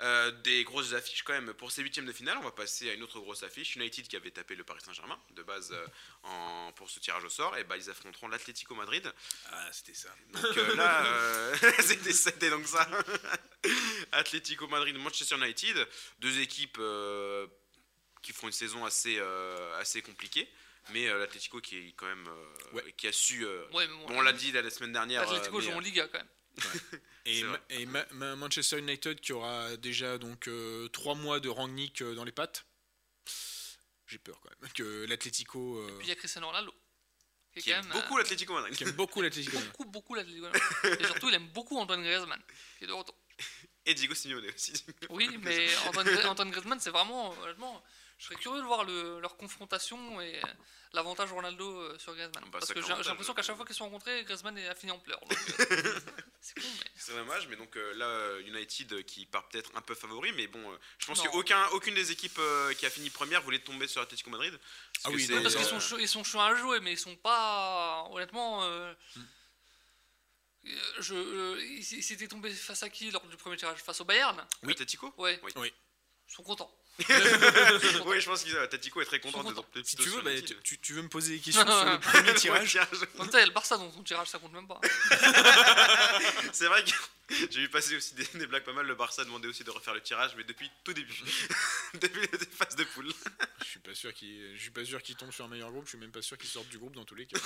Euh, des grosses affiches quand même pour ces huitièmes de finale. On va passer à une autre grosse affiche. United qui avait tapé le Paris Saint-Germain de base euh, en, pour ce tirage au sort. Et bah ils affronteront l'Atlético Madrid. Ah, c'était ça. Donc euh, là, euh, c'était, donc ça. Atlético Madrid, Manchester United, deux équipes euh, qui font une saison assez, euh, assez compliquée. Mais euh, l'Atlético qui est quand même euh, Ouais. qui a su. euh, Ouais, mais bon, bon, on l'a dit la, la semaine dernière. L'Atlético euh, joue en Liga quand même. Et, C'est Ma- vrai. et Ma- Ma- Manchester United qui aura déjà donc euh, trois mois de Rangnick euh, dans les pattes. J'ai peur quand même que l'Atlético euh, Puis il y a Cristiano Ronaldo. Qui, aime beaucoup l'Atlético Madrid. qui aime beaucoup l'Atlético. euh, beaucoup, beaucoup l'Atlético. Et surtout, il aime beaucoup Antoine Griezmann, qui est de retour. Et Diego Simeone aussi. Oui, mais Antoine, Gri- Antoine Griezmann, c'est vraiment, honnêtement, je serais curieux de voir le- leur confrontation et l'avantage Ronaldo euh, sur Griezmann. Bah, Parce que j'ai l'impression qu'à chaque fois qu'ils sont rencontrés, Griezmann a fini en pleurs. euh, c'est con, mais. C'est dommage, mais donc euh, là, euh, United euh, qui part peut-être un peu favori, mais bon, euh, je pense Non. qu'aucun, aucune des équipes euh, qui a fini première voulait tomber sur Atlético Madrid. Parce Ah que oui, c'est- non, Parce qu'ils euh, sont, chauds- ils sont chauds à jouer, mais ils sont pas. Honnêtement. euh, Hmm. euh, je, euh, ils ils s'étaient tombés face à qui lors du premier tirage? Face au Bayern? Oui. Atlético Ouais. Oui. Oui. Ils sont contents. Oui, je pense que Atlético est très content de. Si tu veux, bah, tu, veux me poser des questions sur le premier tirage En même temps, il y a le Barça dans son tirage, ça compte même pas. C'est vrai que j'ai vu passer aussi des, des blagues pas mal. Le Barça demandait aussi de refaire le tirage, mais depuis tout début, depuis les phases de poule. Je suis pas sûr qu'il, je suis pas sûr qu'il tombe sur un meilleur groupe. Je suis même pas sûr qu'il sorte du groupe dans tous les cas.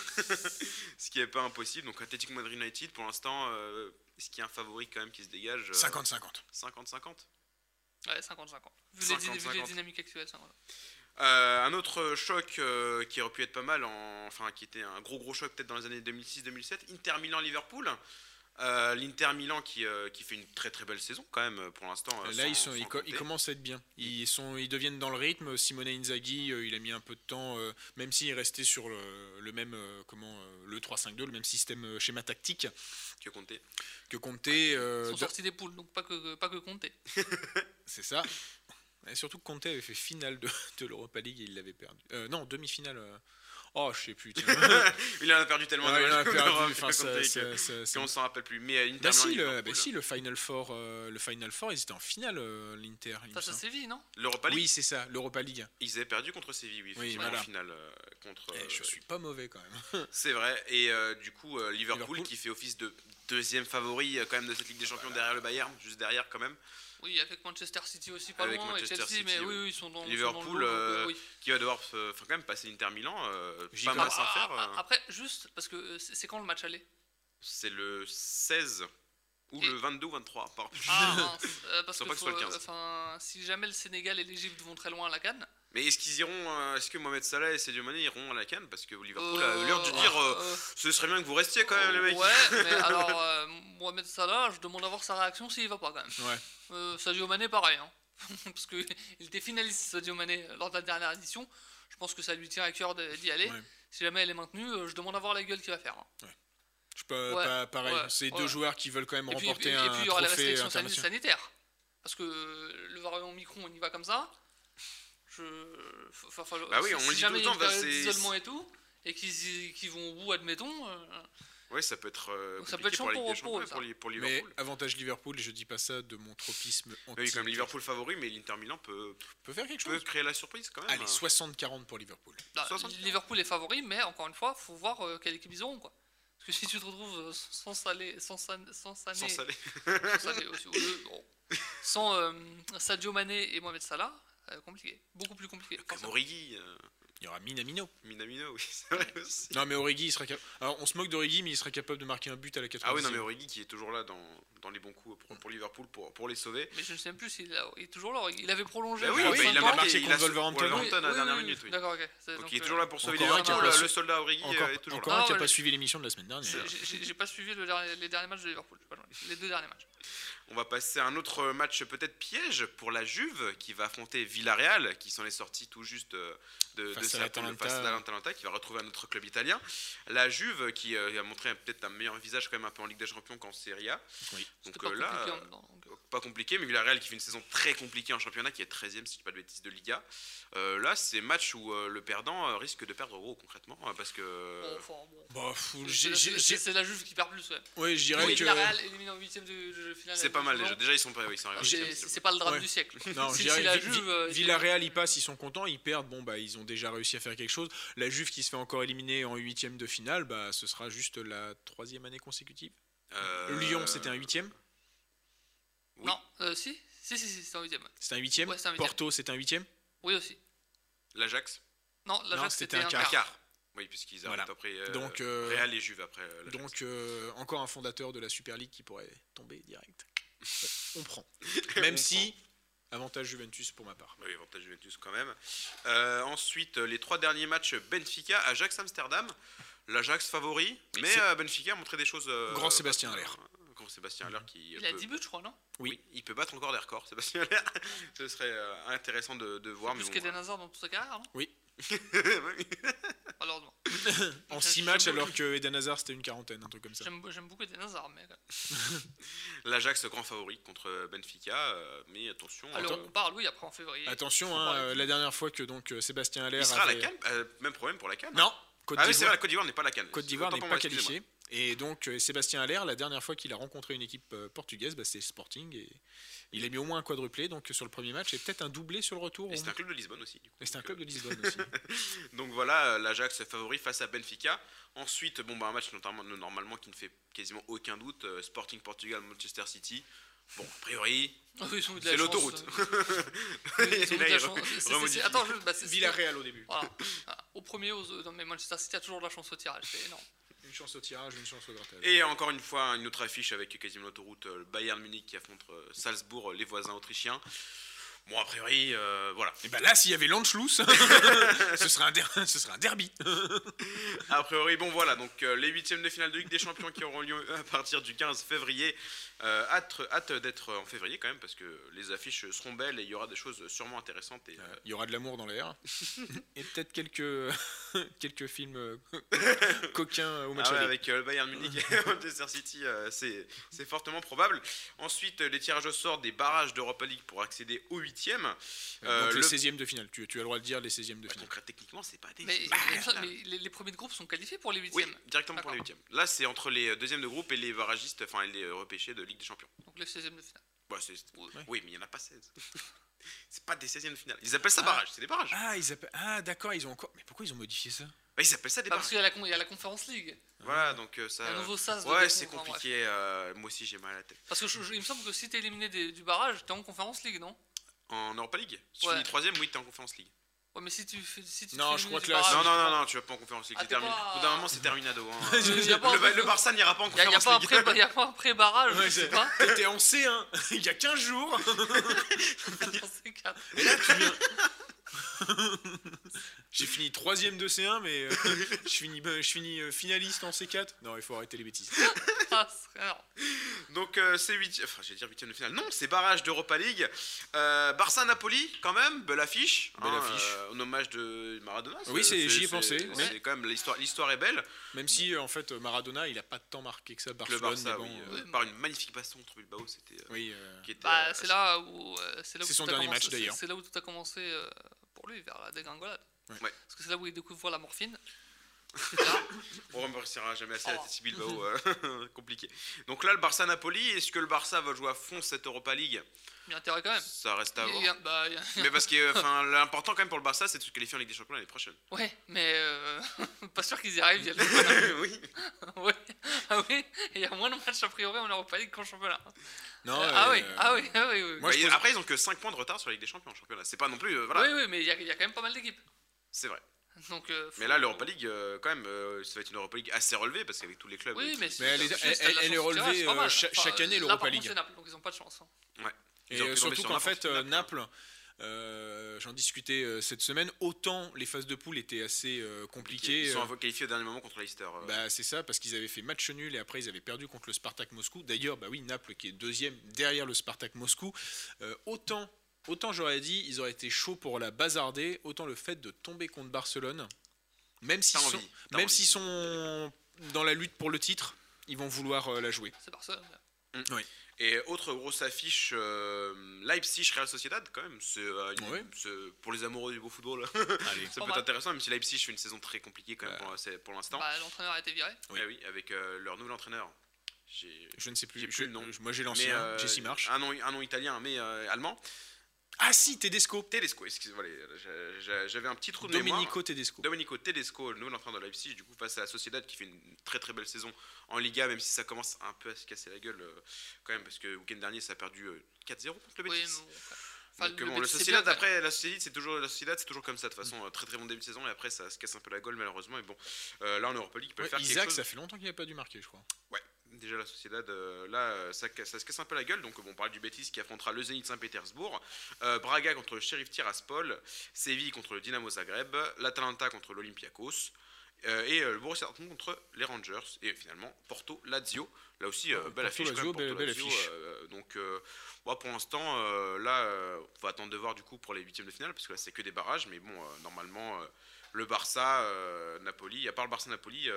Ce qui est pas impossible. Donc Atlético Madrid United, pour l'instant, euh, est-ce qu'il y a un favori quand même qui se dégage euh, 50-50. 50-50 Ouais, 50-50. Vu, les 50, dyna- vu les 50. dynamiques actuelles, 50. Euh, un autre choc euh, qui aurait pu être pas mal, en- enfin qui était un gros gros choc peut-être dans les années 2006-2007, Inter Milan-Liverpool. Euh, L'Inter Milan qui, euh, qui fait une très très belle saison quand même pour l'instant. euh, Là, sans- ils, sont, ils, co- compter. ils commencent à être bien. Ils, sont, ils deviennent dans le rythme. Simone Inzaghi, euh, il a mis un peu de temps, euh, même s'il est resté sur le, le même, euh, comment, euh, le 3-5-2, le même système euh, schéma tactique que compter. que Conte. euh, Ils sont dans- sortis des poules, donc pas que, pas que compter. C'est ça. Et surtout que Conte avait fait finale de, de l'Europa League et il l'avait perdu. Euh, non, demi-finale. Euh, Oh, je sais plus. tiens. Il en a perdu tellement Ouais, de il en a matchs perdu. d'Europe enfin, contre ça- les- ça- ça- ça- qu'on s'en rappelle plus. Mais euh, Inter Bah si, le, Liverpool, bah si, le Final Four, euh, le Final Four, ils étaient en finale, euh, l'Inter. Face à. Séville, non? l'Europa League, Oui, c'est ça, l'Europa League. ils avaient perdu contre Séville, oui, Oui, voilà. en finale euh, contre. Eh, euh, je suis pas mauvais quand même. C'est vrai. Et euh, du coup, euh, Liverpool, Liverpool. qui fait office de deuxième favori euh, quand même de cette Ligue des Champions derrière le Bayern, juste derrière quand même, Oui, avec Manchester City aussi pas Avec loin, Manchester et Chelsea, City, mais oui. oui, ils sont dans, sont dans Liverpool, le donc, euh, oui. qui va devoir quand même passer l'Inter Milan, euh, pas mal sans faire. Euh, Après, juste, parce que euh, c'est quand le match aller? C'est le 16 ou Et- le 22 ou 23. pardon. Ah, mince, euh, parce Faut que pas que ce soit le faut- 15. enfin, si jamais le Sénégal et l'Égypte vont très loin à la canne, Mais est-ce qu'ils iront euh, Est-ce que Mohamed Salah et Sadio Mané iront à la Cannes? Parce que Liverpool euh, a l'air de dire euh, euh, ce serait bien que vous restiez quand même, les mecs. Ouais, mais alors, Mohamed Salah, je demande à voir sa réaction s'il va pas quand même. Ouais. Sadio Mané, pareil. Hein. Parce qu'il était finaliste, Sadio Mané, lors de la dernière édition. Je pense que ça lui tient à cœur d'y aller. Ouais. Si jamais elle est maintenue, je demande à voir la gueule qu'il va faire. hein. Je suis pas, pareil. c'est deux joueurs qui veulent quand même Et puis, et remporter puis- et un puis, il y aura les trophée restrictions sani- international. sanitaires. Parce que le variant Micron, on y va comme ça. Je... enfin, enfin, Bah oui, on si le dit jamais tout le il y a temps, bah, d'isolement et tout, et qu'ils vont au bout, admettons. euh, Ouais, ça peut être euh, ça peut être pour la Ligue chiant des pour- pour Champions eux, et pour, li- pour Mais Liverpool. avantage Liverpool, je dis pas ça de mon tropisme anti. Oui, comme Liverpool favori, mais l'Inter Milan peut, peut faire quelque peut chose. créer la surprise quand même. Allez, 60-40 pour Liverpool. Bah, 60. Liverpool est favori, mais encore une fois, faut voir euh, quelle équipe ils auront. Quoi. Parce que si tu te retrouves sans Salé, sans, San- sans Sané, Sans Salah. sans aussi, bon, sans euh, Sadio Mané et Mohamed Salah, compliqué, beaucoup plus compliqué. Comme. Origi, euh, Il y aura Minamino. Minamino, oui, c'est vrai aussi. Non, mais Origi, il sera capable. Alors, on se moque d'Origi, mais il sera capable de marquer un but à la 90 Ah oui, non, mais Origi qui est toujours là dans, dans les bons coups pour, pour Liverpool pour, pour les sauver. Mais je ne sais même plus s'il a- il est toujours là. Il avait prolongé. Bah oui, bah, il a marqué, contre a sauvé Wolverhampton. Wolverhampton à la Oui, dernière oui, minute. oui. D'accord, ok. C'est- Donc il est euh, toujours là pour sauver encore un Liverpool. a pas Le soldat Origi euh, Encore, est toujours encore là. un Ah, qui a ouais, pas suivi l'émission de la semaine dernière. j'ai- pas suivi le les derniers matchs de Liverpool. Les deux derniers matchs. On va passer à un autre match peut-être piège pour la Juve qui va affronter Villarreal qui s'en est sorti tout juste euh, de, Face de à l'Atalanta. face à l'Atalanta qui va retrouver un autre club italien. La Juve qui euh, a montré un- peut-être un meilleur visage quand même un peu en Ligue des Champions qu'en Serie A. Oui. Donc pas euh, là, compliqué euh, pas compliqué, mais Villarreal qui fait une saison très compliquée en championnat, qui est 13ème, si je dis pas de bêtises, de Liga. Euh, là, c'est match où euh, le perdant euh, risque de perdre gros concrètement, parce que. Bon, enfin, bon. Bah, fou, C'est- la Juve qui perd plus, ouais. Ouais, je dirais Oui, que. Villarreal éliminé en huitième de, de finale. Pas mal déjà. Déjà, ils sont pas. oui, ils sont arrivés en J'ai- huitième, C'est pas le drame Ouais. du siècle. Non, Si- la Juve, Vi- euh, Villarreal, ils passent, ils sont contents, ils perdent. Bon, bah, ils ont déjà réussi à faire quelque chose. La Juve qui se fait encore éliminer en huitième de finale, bah, ce sera juste la troisième année consécutive. Euh, Lyon, c'était un huitième. oui. Non, euh, si Si, si, si, c'est en huitième. C'était un huitième. Ouais, c'est un huitième. Porto, c'était un huitième. Oui, aussi. L'Ajax, Non, l'Ajax, c'était c'était un un un quart. quart. Oui, puisqu'ils Voilà. arrivent après euh, Donc, euh, Real et Juve après. euh. Donc, euh, encore un fondateur de la Super League qui pourrait tomber direct. On prend. On Même si, avantage Juventus pour ma part. Oui, avantage Juventus quand même. Euh, ensuite, les trois derniers matchs Benfica, Ajax, Amsterdam. L'Ajax favori, mais euh, Benfica a montré des choses. euh, Grand Sébastien Haller. Grand Sébastien Haller qui. Il a peut- 10 buts, je crois, non? Oui, il peut battre encore des records, Sébastien Haller. Ce serait euh, intéressant de, de voir. Plus mais bon, Hazard dans toute sa carrière, non? Oui. Malheureusement. En J'aime- 6 j'aime matchs, alors que Eden Hazard c'était une quarantaine, un truc comme ça. J'aime j'aime beaucoup Eden Hazard, mais. L'Ajax grand favori contre Benfica, euh, mais attention. Alors, euh, on parle, oui, après en février. Attention, hein, euh, la dernière fois que donc euh, Sébastien Haller il sera à la Cannes, euh, même problème pour la Cannes. Non, Côte ah oui, c'est d'Ivoire. vrai, la Côte d'Ivoire n'est pas à la Cannes. Côte d'Ivoire n'est pas moi, excusez-moi. qualifié. Et donc euh, Sébastien Haller, la dernière fois qu'il a rencontré une équipe euh, portugaise, bah, c'est Sporting et il a mis au moins un quadruplé donc sur le premier match et peut-être un doublé sur le retour. Et c'est un club de Lisbonne aussi. du coup. Et c'est un club de Lisbonne aussi. Donc voilà, euh, l'Ajax favori face à Benfica. Ensuite, bon, bah, un match notamment, normalement qui ne fait quasiment aucun doute. euh, Sporting Portugal, Manchester City. Bon, a priori, Ah oui, c'est l'autoroute. euh, Attends, je- bah, c'est- Villarreal au début. Voilà. Ah, Au premier, aux, non, mais Manchester City a toujours de la chance au tirage, c'est énorme. Une chance au tirage, une chance au grattage. Et encore une fois, une autre affiche avec quasiment l'autoroute. euh, Bayern Munich qui affronte euh, Salzbourg, euh, les voisins autrichiens. Bon, a priori, euh, voilà. Et bah là, s'il y avait Lanschluss, ce, serait un der- ce serait un derby. A priori, bon voilà, donc euh, les huitièmes de finale de Ligue des Champions qui auront lieu à partir du 15 février. Euh, hâte hâte d'être en février quand même, parce que les affiches seront belles et il y aura des choses sûrement intéressantes. Euh, Il y aura de l'amour dans l'air. et peut-être quelques, quelques films coquins au match Ah ouais, avec euh, le Bayern Munich et Manchester City, euh, c'est c'est fortement probable. Ensuite, les tirages au sort des barrages d'Europa League pour accéder au 8 huitièmes. Donc Euh, les le- 16e de finale. Tu, tu as le droit de dire les 16e de Bah, finale. donc, techniquement, c'est pas des. Mais, pas mais- les, les premiers de groupe sont qualifiés pour les Oui, huitièmes. directement pour les huitièmes. Là, c'est entre les deuxièmes de groupe et les barragistes, enfin les repêchés de Ligue des Champions. Donc les 16e de finale. Bah. Oui, mais il n'y en a pas 16. c'est pas des 16e de finale. Ils appellent ça Ah. barrage, c'est des barrages. Ah, ils appellent- ah d'accord, ils ont encore. Mais pourquoi ils ont modifié ça? Bah, ils appellent ça des Pas parce barrages. qu'il y, a la con- il y a la Conférence League. Voilà, donc euh, ça. Un nouveau sas de Ouais, c'est compliqué. euh, moi aussi, j'ai mal à la tête. Parce que je- je- il me semble que si t'es éliminé des- du barrage, t'es en Conférence League, non? En Europa League, si tu finis troisième, oui, t'es en Conférence League. Ouais, mais si tu fais. Si tu te Non, je crois que là, non, non, non, tu vas pas en Conférence League, Ah, c'est terminé. pas- Au bout d'un moment, c'est terminado. Hein. Le, le Barça n'ira pas en Il n'y Conférence League. pré- y a pas un pré-barrage, Ouais, je sais pas. T'étais en C1 il y a 15 jours. Et là, tu viens. J'ai fini troisième de C1, mais euh, je finis, ben, je finis euh, finaliste en C4. Non, il faut arrêter les bêtises. Ah, alors, Donc euh, c'est 8 enfin j'allais dire huitième de finale. Non, c'est barrage d'Europa League. Euh, Barça Napoli quand même, belle affiche. Belle hein, affiche. euh, en hommage de Maradona. Oui, c'est- j'y ai pensé, C'est oui. c'est quand même l'histoire l'histoire est belle. Même si, euh, en fait, Maradona, il a pas tant marqué que ça. Le Barcelone, Barça mais oui, bon, euh, euh, par une magnifique baston contre Bilbao, c'était oui, euh, qui était bah, euh, c'est là où. euh, c'est là où C'est tout son a dernier commencé- match, d'ailleurs. c'est- C'est là où tout a commencé euh, pour lui, vers la dégringolade. Ouais. Parce que c'est là où il découvre la morphine. On remerciera jamais assez la Oh. tête Bilbao, euh, compliqué. Donc là, le Barça-Napoli, est-ce que le Barça va jouer à fond cette Europa League? Il y a intérêt quand même. Ça reste à voir. y a- bah, il y a- Mais parce que enfin, l'important quand même pour le Barça, c'est de se qualifier en Ligue des Champions l'année prochaine. Ouais, mais euh, pas sûr qu'ils y arrivent. Il y a le- oui. ouais. Ah oui, et il y a moins de matchs a priori en Europa League qu'en championnat. non, Euh, ah euh, oui, ah oui, ah oui, oui. Moi, Bah, je Après, ils ont que 5 points de retard sur la Ligue des Champions en championnat. C'est pas non plus. euh, voilà, Oui, oui, mais il y, a- il y a quand même pas mal d'équipes. c'est vrai. Donc, euh, Mais là, l'Europa League, euh, quand même, euh, ça va être une Europa League assez relevée parce qu'avec tous les clubs. Oui, mais, Mais elle est- elle- est relevée, euh, chaque année, l'Europa contre, League. Naples, donc ils ont pas de chance. hein. ils Et euh, surtout sur qu'en fait, Naples. Naples, euh, j'en discutais euh, cette semaine, autant les phases de poule étaient assez euh, compliquées. Ils sont qualifiés au dernier moment contre Leicester. euh. Bah, c'est ça, parce qu'ils avaient fait match nul et après ils avaient perdu contre le Spartak Moscou. D'ailleurs, bah oui, Naples qui est deuxième derrière le Spartak Moscou. Euh, autant, autant j'aurais dit, ils auraient été chauds pour la bazarder, autant le fait de tomber contre Barcelone, même s'ils sont, même s'ils sont dans la lutte pour le titre, ils vont vouloir euh, la jouer. C'est Barcelone. Et autre grosse affiche, euh, Leipzig Real Sociedad quand même. C'est euh, une- Ouais. c'est- pour les amoureux du beau football. Allez. ça peut être intéressant, même si Leipzig fait une saison très compliquée quand même pour, c'est- pour l'instant. Bah, L'entraîneur a été viré. Oui. Eh oui, avec euh, leur nouvel entraîneur. J'ai Je ne sais plus, J'ai je- plus le nom. moi j'ai mais, l'ancien, euh, Jesse March. Un nom, un nom italien, mais euh, allemand. Ah si, Tedesco. Tedesco, excusez-moi, j'avais un petit trou de mémoire. Domenico Tedesco. Domenico Tedesco, le nouvel entraîneur de Leipzig, du coup face à la Sociedad qui fait une très très belle saison en Liga, même si ça commence un peu à se casser la gueule euh, quand même, parce que le week-end dernier ça a perdu euh, 4-0 contre le Oui, Betis. mais bon, enfin, Donc, le bon, Betis, le c'est Sociedad bien, après la Sociedad c'est toujours la Sociedad c'est toujours comme ça de toute façon euh, très très bon début de saison et après ça se casse un peu la gueule malheureusement et bon euh, là en Europa League ils peuvent Ouais, faire quelque Isaac, chose. ça fait longtemps qu'il n'a pas dû marquer, je crois. Ouais, déjà la Sociedad, euh, là, euh, ça, se casse un peu la gueule. Donc, bon, on parle du Betis qui affrontera le Zénith Saint-Pétersbourg, euh, Braga contre le Sheriff Tiraspol, Séville contre le Dynamo Zagreb, l'Atalanta contre l'Olympiakos. euh, et euh, le Borussia Dortmund contre les Rangers et finalement Porto Lazio là aussi euh, belle affiche Lazio, belle- Lazio, affiche. euh, donc euh, bon, pour l'instant euh, là euh, on va attendre de voir du coup pour les huitièmes de finale parce que là c'est que des barrages mais bon euh, normalement euh, le Barça euh, Napoli à part le Barça Napoli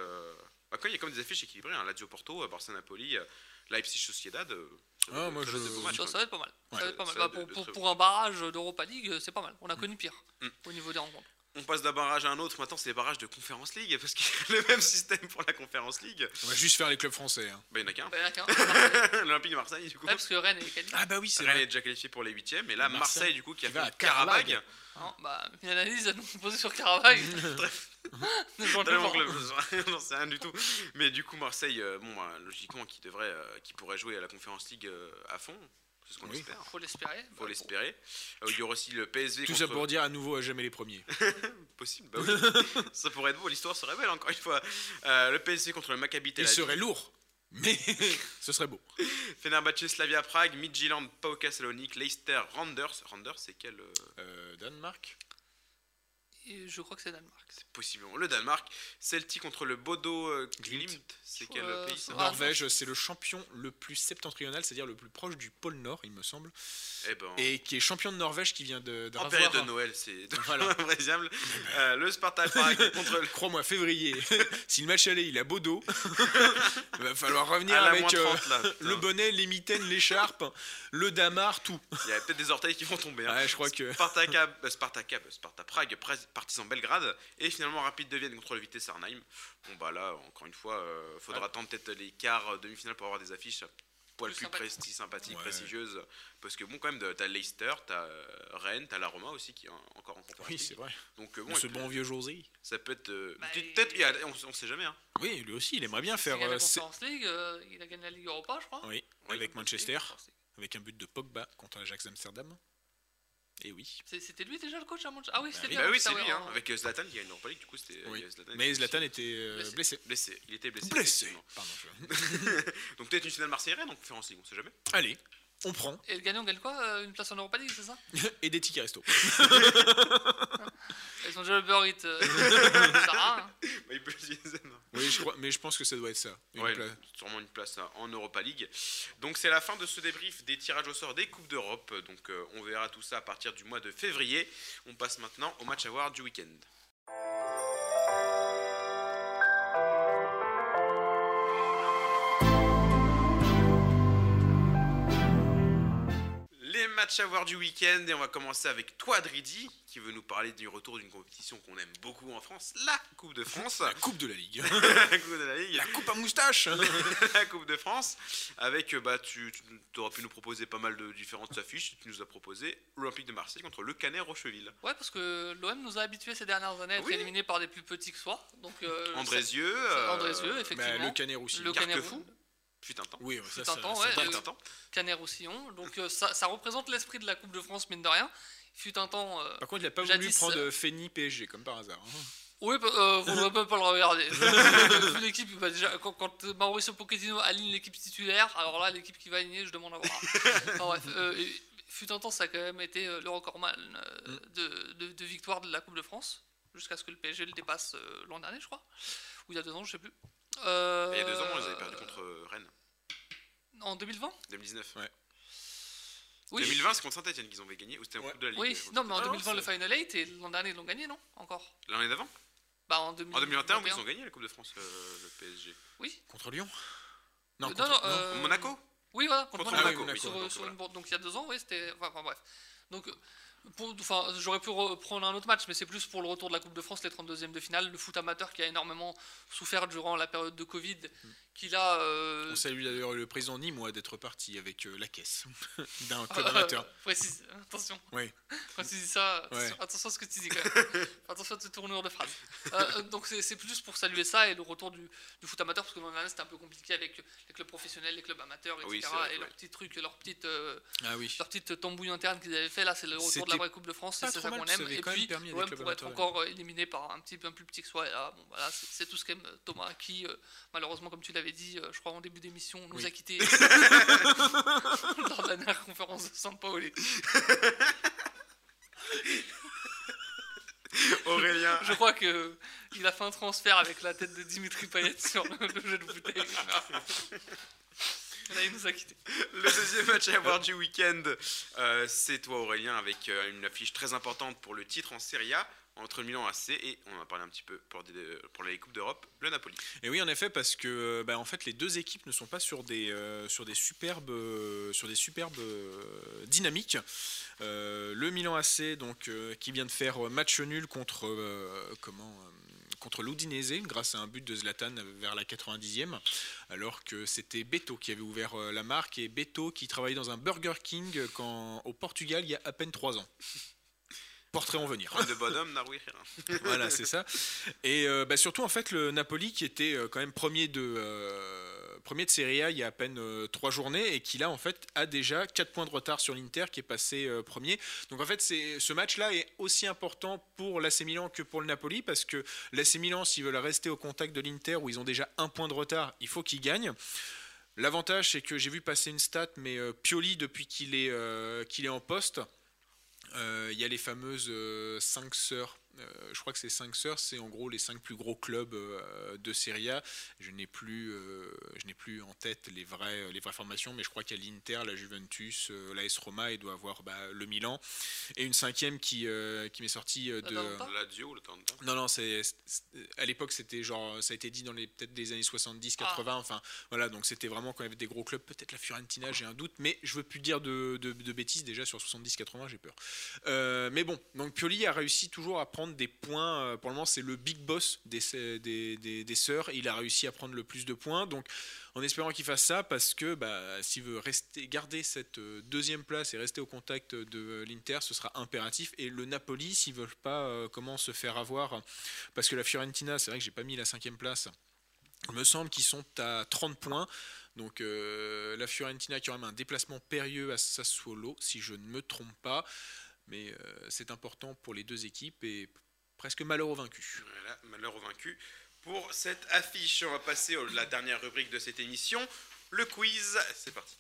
euh, bah, quand il y a comme des affiches équilibrées hein, Lazio Porto euh, Barça Napoli euh, Leipzig Sociedad euh, ça Ah, va- moi, ça va je- matchs, Ça, ça va être pas mal. Ça Ouais, va être pas mal. ça Bah, va pour, pour- un barrage d'Europa League, c'est pas mal. On a connu pire Mm. au niveau des rencontres. On passe d'un barrage à un autre maintenant c'est les barrages de Conference League parce qu'il y a le même système pour la Conference League On va juste faire les clubs français. hein. bah il n'y en a qu'un Bah. Ouais, l'Olympique de Marseille du coup parce que Rennes est qualifié. Ah bah oui, c'est Rennes vrai. est déjà qualifié pour les huitièmes et là Marseille, Marseille, du coup qui a fait va à Karabag. Karabag Hein, bah, une analyse à nous poser sur pas. club, j'en sais rien du tout. Mais du coup, Marseille, euh, bon, bah, logiquement, qui devrait, euh, qui pourrait jouer à la Conférence League euh, à fond. C'est ce qu'on Oui. espère. Faut l'espérer. Faut Bah, l'espérer. Euh, il y aura aussi le PSV Tout contre... ça pour dire à nouveau à jamais les premiers. Possible, bah oui. ça pourrait être beau, l'histoire serait belle encore une fois. Euh, le PSV contre le Maccabi Tel Il serait lourd, mais ce serait beau. Fenerbahce Slavia Prague, Midtjylland PAOK Salonique, Leicester Randers. Randers, c'est quel euh, Euh, Danemark Et je crois que c'est Danemark. C'est possiblement le Danemark. Celtic contre le Bodo euh, Glimt. C'est quel Euh, pays ça Ah, Norvège, c'est le champion le plus septentrional, c'est-à-dire le plus proche du pôle Nord, il me semble, Eh ben, et qui est champion de Norvège qui vient de, de en période de Noël, c'est Voilà. invraisable. Euh, le Sparta Prague contre le Crois-moi, février, si le match allait, il a beau dos, va falloir revenir à la avec moins euh, 30 là. putain. le bonnet, les mitaines, l'écharpe, le damar, tout. Il y a peut-être des orteils qui vont tomber. hein. Ouais, je crois que. Spartaka, euh, Spartaka, euh, Sparta Prague, Partizan Belgrade et finalement Rapide de Vienne contre le Vitesse Arnhem. Bon bah là, encore une fois, euh, faudra attendre peut-être les quarts, euh, demi-finales pour avoir des affiches poil Plus plus, sympathiques. presti- sympathiques, Ouais. prestigieuses. Parce que bon, quand même, t'as Leicester, t'as euh, Rennes, t'as la Roma aussi qui est en- encore en conférence. Oui, c'est vrai. Donc euh, bon, ce bon vieux José. ça peut être Bah, peut-être- il- il a- on, on sait jamais. Hein. Oui, lui aussi, il aimerait bien Il faire. la euh, c'est- Conference League, euh, il a gagné la Ligue Europa, je crois. Oui, Oui, avec Manchester, avec un but de Pogba contre l'Ajax d'Amsterdam. Et oui. C'est- C'était lui déjà le coach à Manchester? Ah oui, c'était oui. bien. Bah oui, ça, c'est lui, hein, en- avec euh, Zlatan qui a une Europa League, du coup c'était. Oui. il y Zlatan Mais Zlatan était euh, Blessé. blessé. Blessé, il était blessé. Blessé. Pardon. je- Donc peut-être une finale Marseille en conférence League, on sait jamais. Allez, on prend. Et le gagnant gagne quoi euh, Une place en Europa League, c'est ça? Et des tickets resto. Ils ont déjà le Burger Eats, ça sert à rien, hein. Bah, il peut utiliser, non. Oui, je crois, mais je pense que ça doit être ça. Une Ouais, place. sûrement une place hein, en Europa League. Donc c'est la fin de ce débrief des tirages au sort des Coupes d'Europe. Donc euh, on verra tout ça à partir du mois de février. On passe maintenant au match à voir du week-end. Les matchs à voir du week-end et on va commencer avec toi Dridi qui veut nous parler du retour d'une compétition qu'on aime beaucoup en France, la Coupe de France. La Coupe de la Ligue. la Coupe de la Ligue. la Coupe à moustache. la Coupe de France. Avec, euh, bah, tu, tu aurais pu nous proposer pas mal de différentes affiches. Tu nous as proposé Olympique de Marseille contre le Canet Rocheville. Ouais, parce que l'OM nous a habitués ces dernières années à être Oui. éliminés par des plus petits que soi. Donc, euh, Andrézieux. ça- euh, Andrézieux, Bah, effectivement. le Canet aussi. Le Canet Carquefou. Fut un temps. Oui, ça, Fut ça, un temps, ça ouais, euh, Fut un temps. Canet Roussillon. Donc euh, ça, ça représente l'esprit de la Coupe de France, mine de rien. Il fut un temps. euh, Par contre, il a pas voulu Jadis, prendre euh, Feni PSG, comme par hasard. hein. Oui, bah, euh, vous ne même pas le regarder. L'équipe, bah, déjà, quand, quand Mauricio Pochettino aligne l'équipe titulaire, alors là, l'équipe qui va aligner, je demande à voir. Enfin, bref, euh, fut un temps, ça a quand même été le recordman euh, Mm. de, de, de victoire de la Coupe de France, jusqu'à ce que le PSG le dépasse euh, l'an dernier, je crois. Ou il y a deux ans, je sais plus. Euh, Il y a deux ans, ils avaient perdu contre euh, Rennes. En 2020 2019. Ouais. Oui. 2020, c'est contre Saint-Etienne qu'ils ont gagné. Ou c'était en Ouais. Coupe de la Ligue Oui, euh, non, mais en Ah 2020, le Final 8, et l'an dernier, ils l'ont gagné, non? Encore L'année d'avant? Bah, en, 2000 En 2021, oui, ils ont gagné la Coupe de France, euh, le PSG. Oui, Contre Lyon? Euh, Non, non, contre- non, euh, Monaco? Oui, voilà, contre, Contre Monaco. Monaco, oui, sur, donc sur voilà. une. Donc il y a deux ans, oui, c'était. Enfin, enfin, bref. Donc, euh, enfin, j'aurais pu reprendre un autre match, mais c'est plus pour le retour de la Coupe de France, les 32e de finale, le foot amateur qui a énormément souffert durant la période de Covid, qui là. euh, On salue d'ailleurs le président Nîmois d'être parti avec euh, la caisse d'un euh, club amateur. précise, attention. Oui. Quand tu dis ça, attention, Ouais. attention à ce que tu dis quand même. Attention à tes tournures de phrases. Euh, euh, donc c'est plus pour saluer ça et le retour du, du foot amateur, parce que l'an dernier c'était un peu compliqué avec les clubs professionnels, les clubs amateurs, etc. Oui, vrai, et ouais. leurs petits trucs, leurs petites. euh, Ah oui. leur petite tambouille interne qu'ils avaient fait là c'est le retour de la Vraie coupe de France c'est ça qu'on aime. Et puis permis à des ouais, clubs pour être encore éliminé par un petit peu plus petit que soi et là bon voilà c'est c'est tout ce qu'aime euh, Thomas qui euh, malheureusement comme tu l'avais dit euh, je crois en début d'émission nous Oui. a quitté lors de la dernière conférence de San Paoli. Aurélien, je crois que il a fait un transfert avec la tête de Dimitri Payet sur le, le jeu de bouteille là il nous a quitté le deuxième match à voir du week-end, euh, c'est toi Aurélien avec euh, une affiche très importante pour le titre en Serie A entre le Milan AC et on en a parlé un petit peu pour, des- pour les Coupes d'Europe, le Napoli. Et oui, en effet, parce que euh, bah, en fait, les deux équipes ne sont pas sur des, euh, sur des superbes, euh, sur des superbes euh, dynamiques. Euh, le Milan AC, donc, euh, qui vient de faire match nul contre, euh, comment, euh, contre l'Udinese, grâce à un but de Zlatan vers la 90e, alors que c'était Beto qui avait ouvert euh, la marque, et Beto qui travaillait dans un Burger King quand, au Portugal il y a à peine 3 ans. Portrait en venir. De Naroui Rira. voilà, c'est ça. Et euh, bah, surtout, en fait, le Napoli qui était euh, quand même premier de, euh, premier de Serie A il y a à peine euh, trois journées et qui là, en fait, a déjà 4 points de retard sur l'Inter qui est passé euh, premier. Donc, en fait, ce match-là est aussi important pour l'AC Milan que pour le Napoli parce que l'AC Milan, s'ils veulent rester au contact de l'Inter où ils ont déjà un point de retard, il faut qu'ils gagnent. L'avantage, c'est que j'ai vu passer une stat, mais euh, Pioli, depuis qu'il est, qu'il est en poste, il y a les fameuses 5 sœurs je crois que ces cinq sœurs, c'est en gros les cinq plus gros clubs euh, de Serie A. Je n'ai plus, euh, je n'ai plus en tête les vraies, les vraies formations, mais je crois qu'il y a l'Inter, la Juventus, euh, l'AS Roma, il doit avoir bah, le Milan, et une cinquième qui, euh, qui m'est sortie euh, de. Lazio, le Atalanta. Non, non, c'est, à l'époque, c'était genre, ça a été dit dans les, peut-être des années 70, 80, enfin, voilà, donc c'était vraiment quand il y avait des gros clubs, peut-être la Fiorentina, j'ai un doute, mais je veux plus dire de, de- de bêtises, déjà sur 70, 80, j'ai peur. Euh, mais bon, donc Pioli a réussi toujours à prendre des points, euh, pour le moment, c'est le big boss des, des, des, des sœurs, il a réussi à prendre le plus de points, donc en espérant qu'il fasse ça, parce que bah, s'il veut rester, garder cette euh, deuxième place et rester au contact de l'Inter, ce sera impératif. Et le Napoli, s'ils veulent pas euh, comment se faire avoir, parce que la Fiorentina, c'est vrai que j'ai pas mis la cinquième place. Il me semble qu'ils sont à 30 points. Donc euh, la Fiorentina qui aura un déplacement périlleux à Sassuolo, si je ne me trompe pas. Mais euh, c'est important pour les deux équipes et presque malheur au vaincu. Voilà, malheur au vaincu. Pour cette affiche, on va passer à la dernière rubrique de cette émission, le quiz. C'est parti.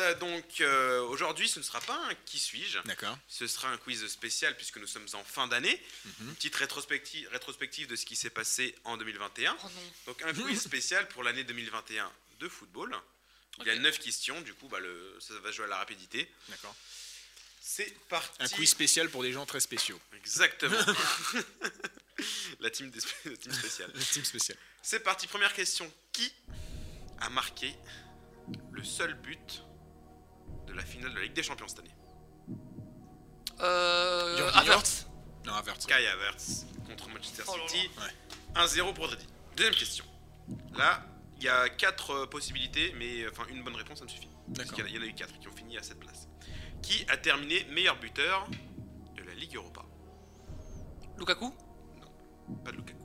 Quiz, donc euh, aujourd'hui, ce ne sera pas un qui suis-je, D'accord. ce sera un quiz spécial puisque nous sommes en fin d'année. Une petite rétrospective, rétrospective de ce qui s'est passé en 2021. Oh non. Donc un quiz spécial pour l'année 2021 de football. Il y a Ok. 9 questions, du coup bah, le, ça va jouer à la rapidité. D'accord. C'est parti. Un quiz spécial pour des gens très spéciaux. Exactement. la, team des spé- la team spéciale. Team. C'est parti, première question. Qui a marqué le seul but de la finale de la Ligue des Champions cette année Euh. Havertz. Non, Havertz. Kai Havertz contre Manchester Oh là City. là. 1-0 pour Dredi. Deuxième question. Là, il y a 4 possibilités, mais enfin une bonne réponse, ça me suffit. Parce D'accord. qu'il y en a- Il y en a eu 4 qui ont fini à cette place. Qui a terminé meilleur buteur de la Ligue Europa? Lukaku? Pas de Lukaku.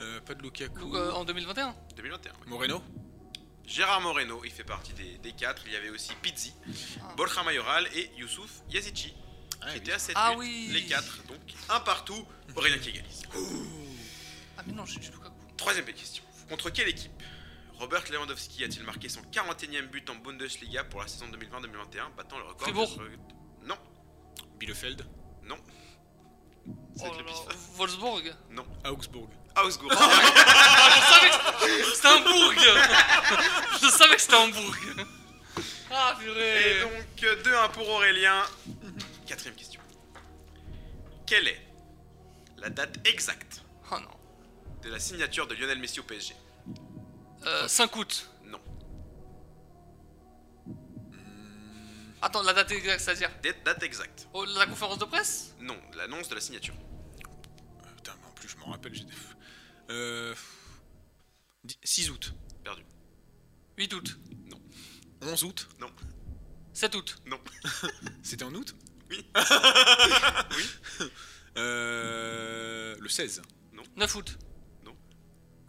Euh, pas de Lukaku. Luk- euh, en 2021. 2021. ouais. Moreno? Gérard Moreno, il fait partie des, des 4. Il y avait aussi Pizzi, Ah. Borja Mayoral et Youssouf Yazici. Ah, qui étaient à 7 Ah oui. Les 4. Donc un partout. Aurélien qui égalise. Ah, mais non, j'ai dit Lukaku. Troisième question. Contre quelle équipe Robert Lewandowski a-t-il marqué son 41e but en Bundesliga pour la saison 2020-2021, battant le record Fribourg. de- Non, Bielefeld non. C'est Oh là là. Wolfsburg. Non. Augsbourg. Augsbourg. Je savais que c'était Hambourg. Je savais que c'était Hambourg. Ah, Et purée. donc 2-1 pour Aurélien. Quatrième question. Quelle est la date exacte Oh non. de la signature de Lionel Messi au PSG Euh, 5 août. Non. Attends, la date exacte, c'est-à-dire? Date, date exacte. oh, la conférence de presse? Non, l'annonce de la signature. Euh, Putain, mais en plus, je m'en rappelle. j'étais- Euh, 6 août. Perdu. 8 août. 11 août. 7 août. Non. C'était en août? Oui. oui. Euh, le 16. 9 août.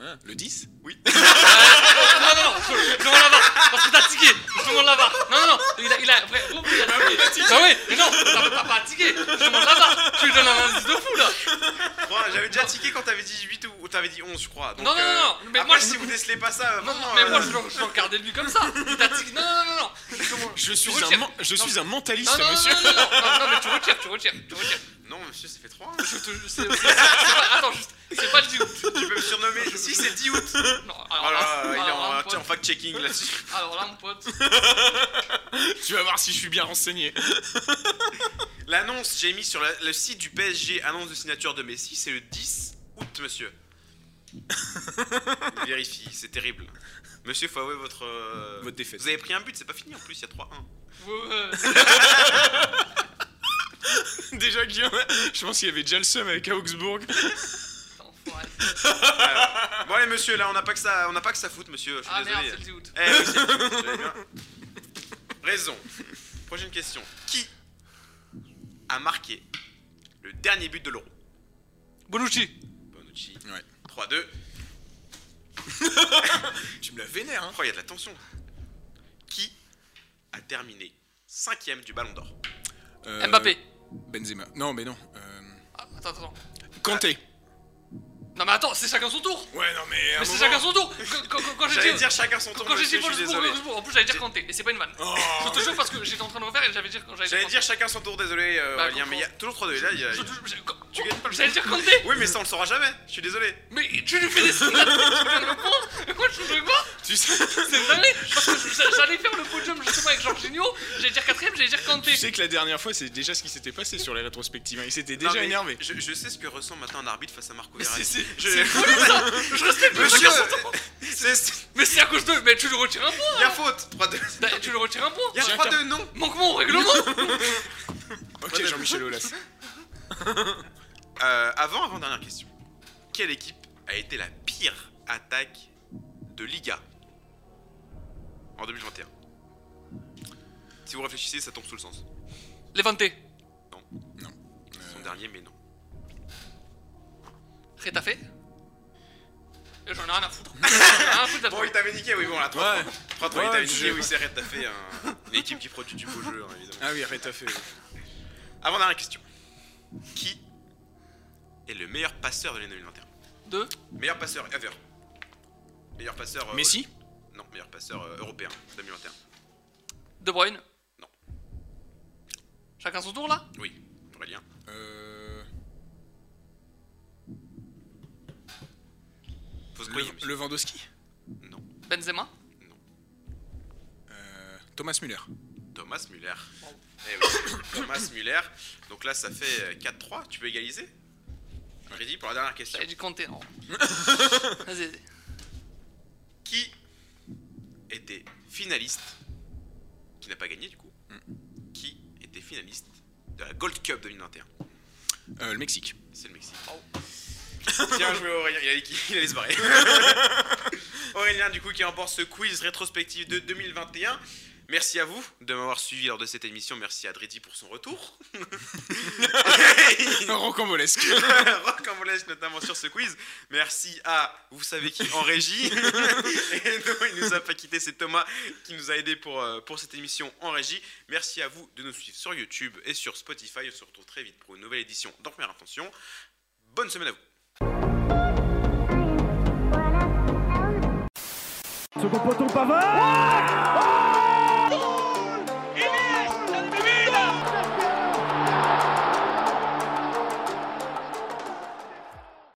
Hein, le 10 Non, non, non, je, demande la barre. Parce que t'as tiqué. Je demande la barre. Non, non, non. Il a. Il a, après, oh, il a tiqué. Ah oui, mais non, t'as pas tiqué. Je demande la barre. Tu lui donnes un indice de fou là. J'avais déjà tiqué quand t'avais dit 8 ou, t'avais dit 11, je crois. Donc, Non, non, non, non, mais après, moi, si vous décelez pas ça, Non, vraiment, mais euh, moi je regardais lui comme ça. Il t'a tiqué. Non, non, non, non. Je suis, un, je Non, suis un mentaliste, Non, non, non, monsieur. non, non, non, non, mais tu retires, tu retires, tu retires. Non, monsieur, ça fait 3. Je te, c'est, c'est, c'est, c'est pas, attends, juste, c'est pas le 10 août. tu peux me surnommer. si, c'est le 10 août. Non, Oh alors là là, là, il est alors là, en, mon tu sais, en pote, fact-checking là-dessus. alors là, mon pote. tu vas voir si je suis bien renseigné. L'annonce, j'ai mis sur la- le site du PSG, annonce de signature de Messi, c'est le 10 août, monsieur. Vérifie, c'est terrible. Monsieur, faut avouer votre. euh, Votre défaite. Vous avez pris un but, c'est pas fini en plus, il y a 3-1. Ouais, ouais. Déjà, Guillaume, je pense qu'il y avait déjà le seum avec Augsbourg. Alors, bon, allez, monsieur, là, on n'a pas que ça, on n'a pas que ça foot, monsieur. Je suis Ah merde, désolé. c'est le 10 août. Eh oui, c'est- j'avais bien. Raison. Prochaine question. Qui a marqué le dernier but de l'Euro? Bonucci. Bonucci. Ouais. 3-2. Tu me la vénères, hein. Oh, il y a de la tension. Qui a terminé cinquième du Ballon d'Or? Mbappé. Benzema. Non, mais non. Euh, Ah, attends, attends. Kanté. Non mais attends, c'est chacun son tour Ouais, non, mais. à un Mais c'est moment- chacun son tour Quand, quand- quand- quand j'ai J'allais dit... dire chacun son tour, Quand j'ai dit monsieur, je suis Wolfsburg, désolé. Wolfsburg, en plus j'allais dire Kanté, et c'est pas une vanne. Oh. Je te jure parce que j'étais en train de refaire et j'avais dire j'allais J'allais dire dire chacun son tour, désolé euh, Bah, Aurélien, mais il y a toujours trop de... Là, il y a... Je quand- Tu gagnes pas le J'allais dire Kanté Oui, mais ça on le saura jamais, je suis désolé. Mais tu lui fais des signes là, tu viens de le prendre moi je fais quoi Tu sais, C'est une dinguerie Parce que je- j'allais faire le podium justement avec Jorginho, j'allais dire quatrième, j'allais dire Kanté tu sais que la dernière fois, c'est déjà ce qui s'était passé sur les rétrospectives. hein. Il s'était Non, déjà mais énervé. Je, je sais ce que ressent maintenant un arbitre face à Marco Mais Verratti. c'est Je- c'est fou ça. Je respecte le Monsieur, Mais c'est à cause de... Mais tu lui retires un point il y a faute 3-2. Bah, Tu lui retires un point. Il y a Tiens, 3-2, non. Manquement au règlement. Ok, Jean-Michel Aulas. Euh, avant, avant dernière question. Quelle équipe a été la pire attaque de Liga en 2021 Si vous réfléchissez, ça tombe sous le sens. Levante. Son dernier, mais non. Retafe Et J'en ai rien à foutre. Rien à foutre Bon, il t'avait niqué, oui, bon, là, 3 Ouais. 3 3 il Ouais, t'avait je- niqué, oui, c'est Red, t'as fait un- une équipe qui produit du beau jeu, hein, évidemment. Ah oui, t'as fait. Avant dernière question. Qui est le meilleur passeur de l'année 2021 Deux Meilleur passeur ever. Meilleur passeur. euh, Messi? Non, meilleur passeur euh, européen 2021. De Bruyne? Non. Chacun son tour là? Oui, Aurélien. Euh. Le-. Lewandowski Non. Benzema Euh, Thomas Müller. Thomas Müller. Eh oui, Thomas Müller. Donc là, ça fait euh, 4-3. Tu peux égaliser? Freddy, pour la dernière question. J'avais dit Kanté, non. Vas-y, vas-y. Qui était finaliste Qui n'a pas gagné du coup Qui était finaliste de la Gold Cup 2021 Euh, le Mexique. C'est le Mexique. Bien joué Aurélien, il allait, il allait se barrer. Aurélien du coup qui remporte ce quiz rétrospectif de 2021. Merci à vous de m'avoir suivi lors de cette émission. Merci à Dridi pour son retour. Rocambolesque. Rocambolesque notamment sur ce quiz. Merci à vous savez qui en régie. Et non, il nous a pas quitté, c'est Thomas qui nous a aidé pour, euh, pour cette émission en régie. Merci à vous de nous suivre sur YouTube et sur Spotify. On se retrouve très vite pour une nouvelle édition d'En Première Intention. Bonne semaine à vous. Second poteau Pavard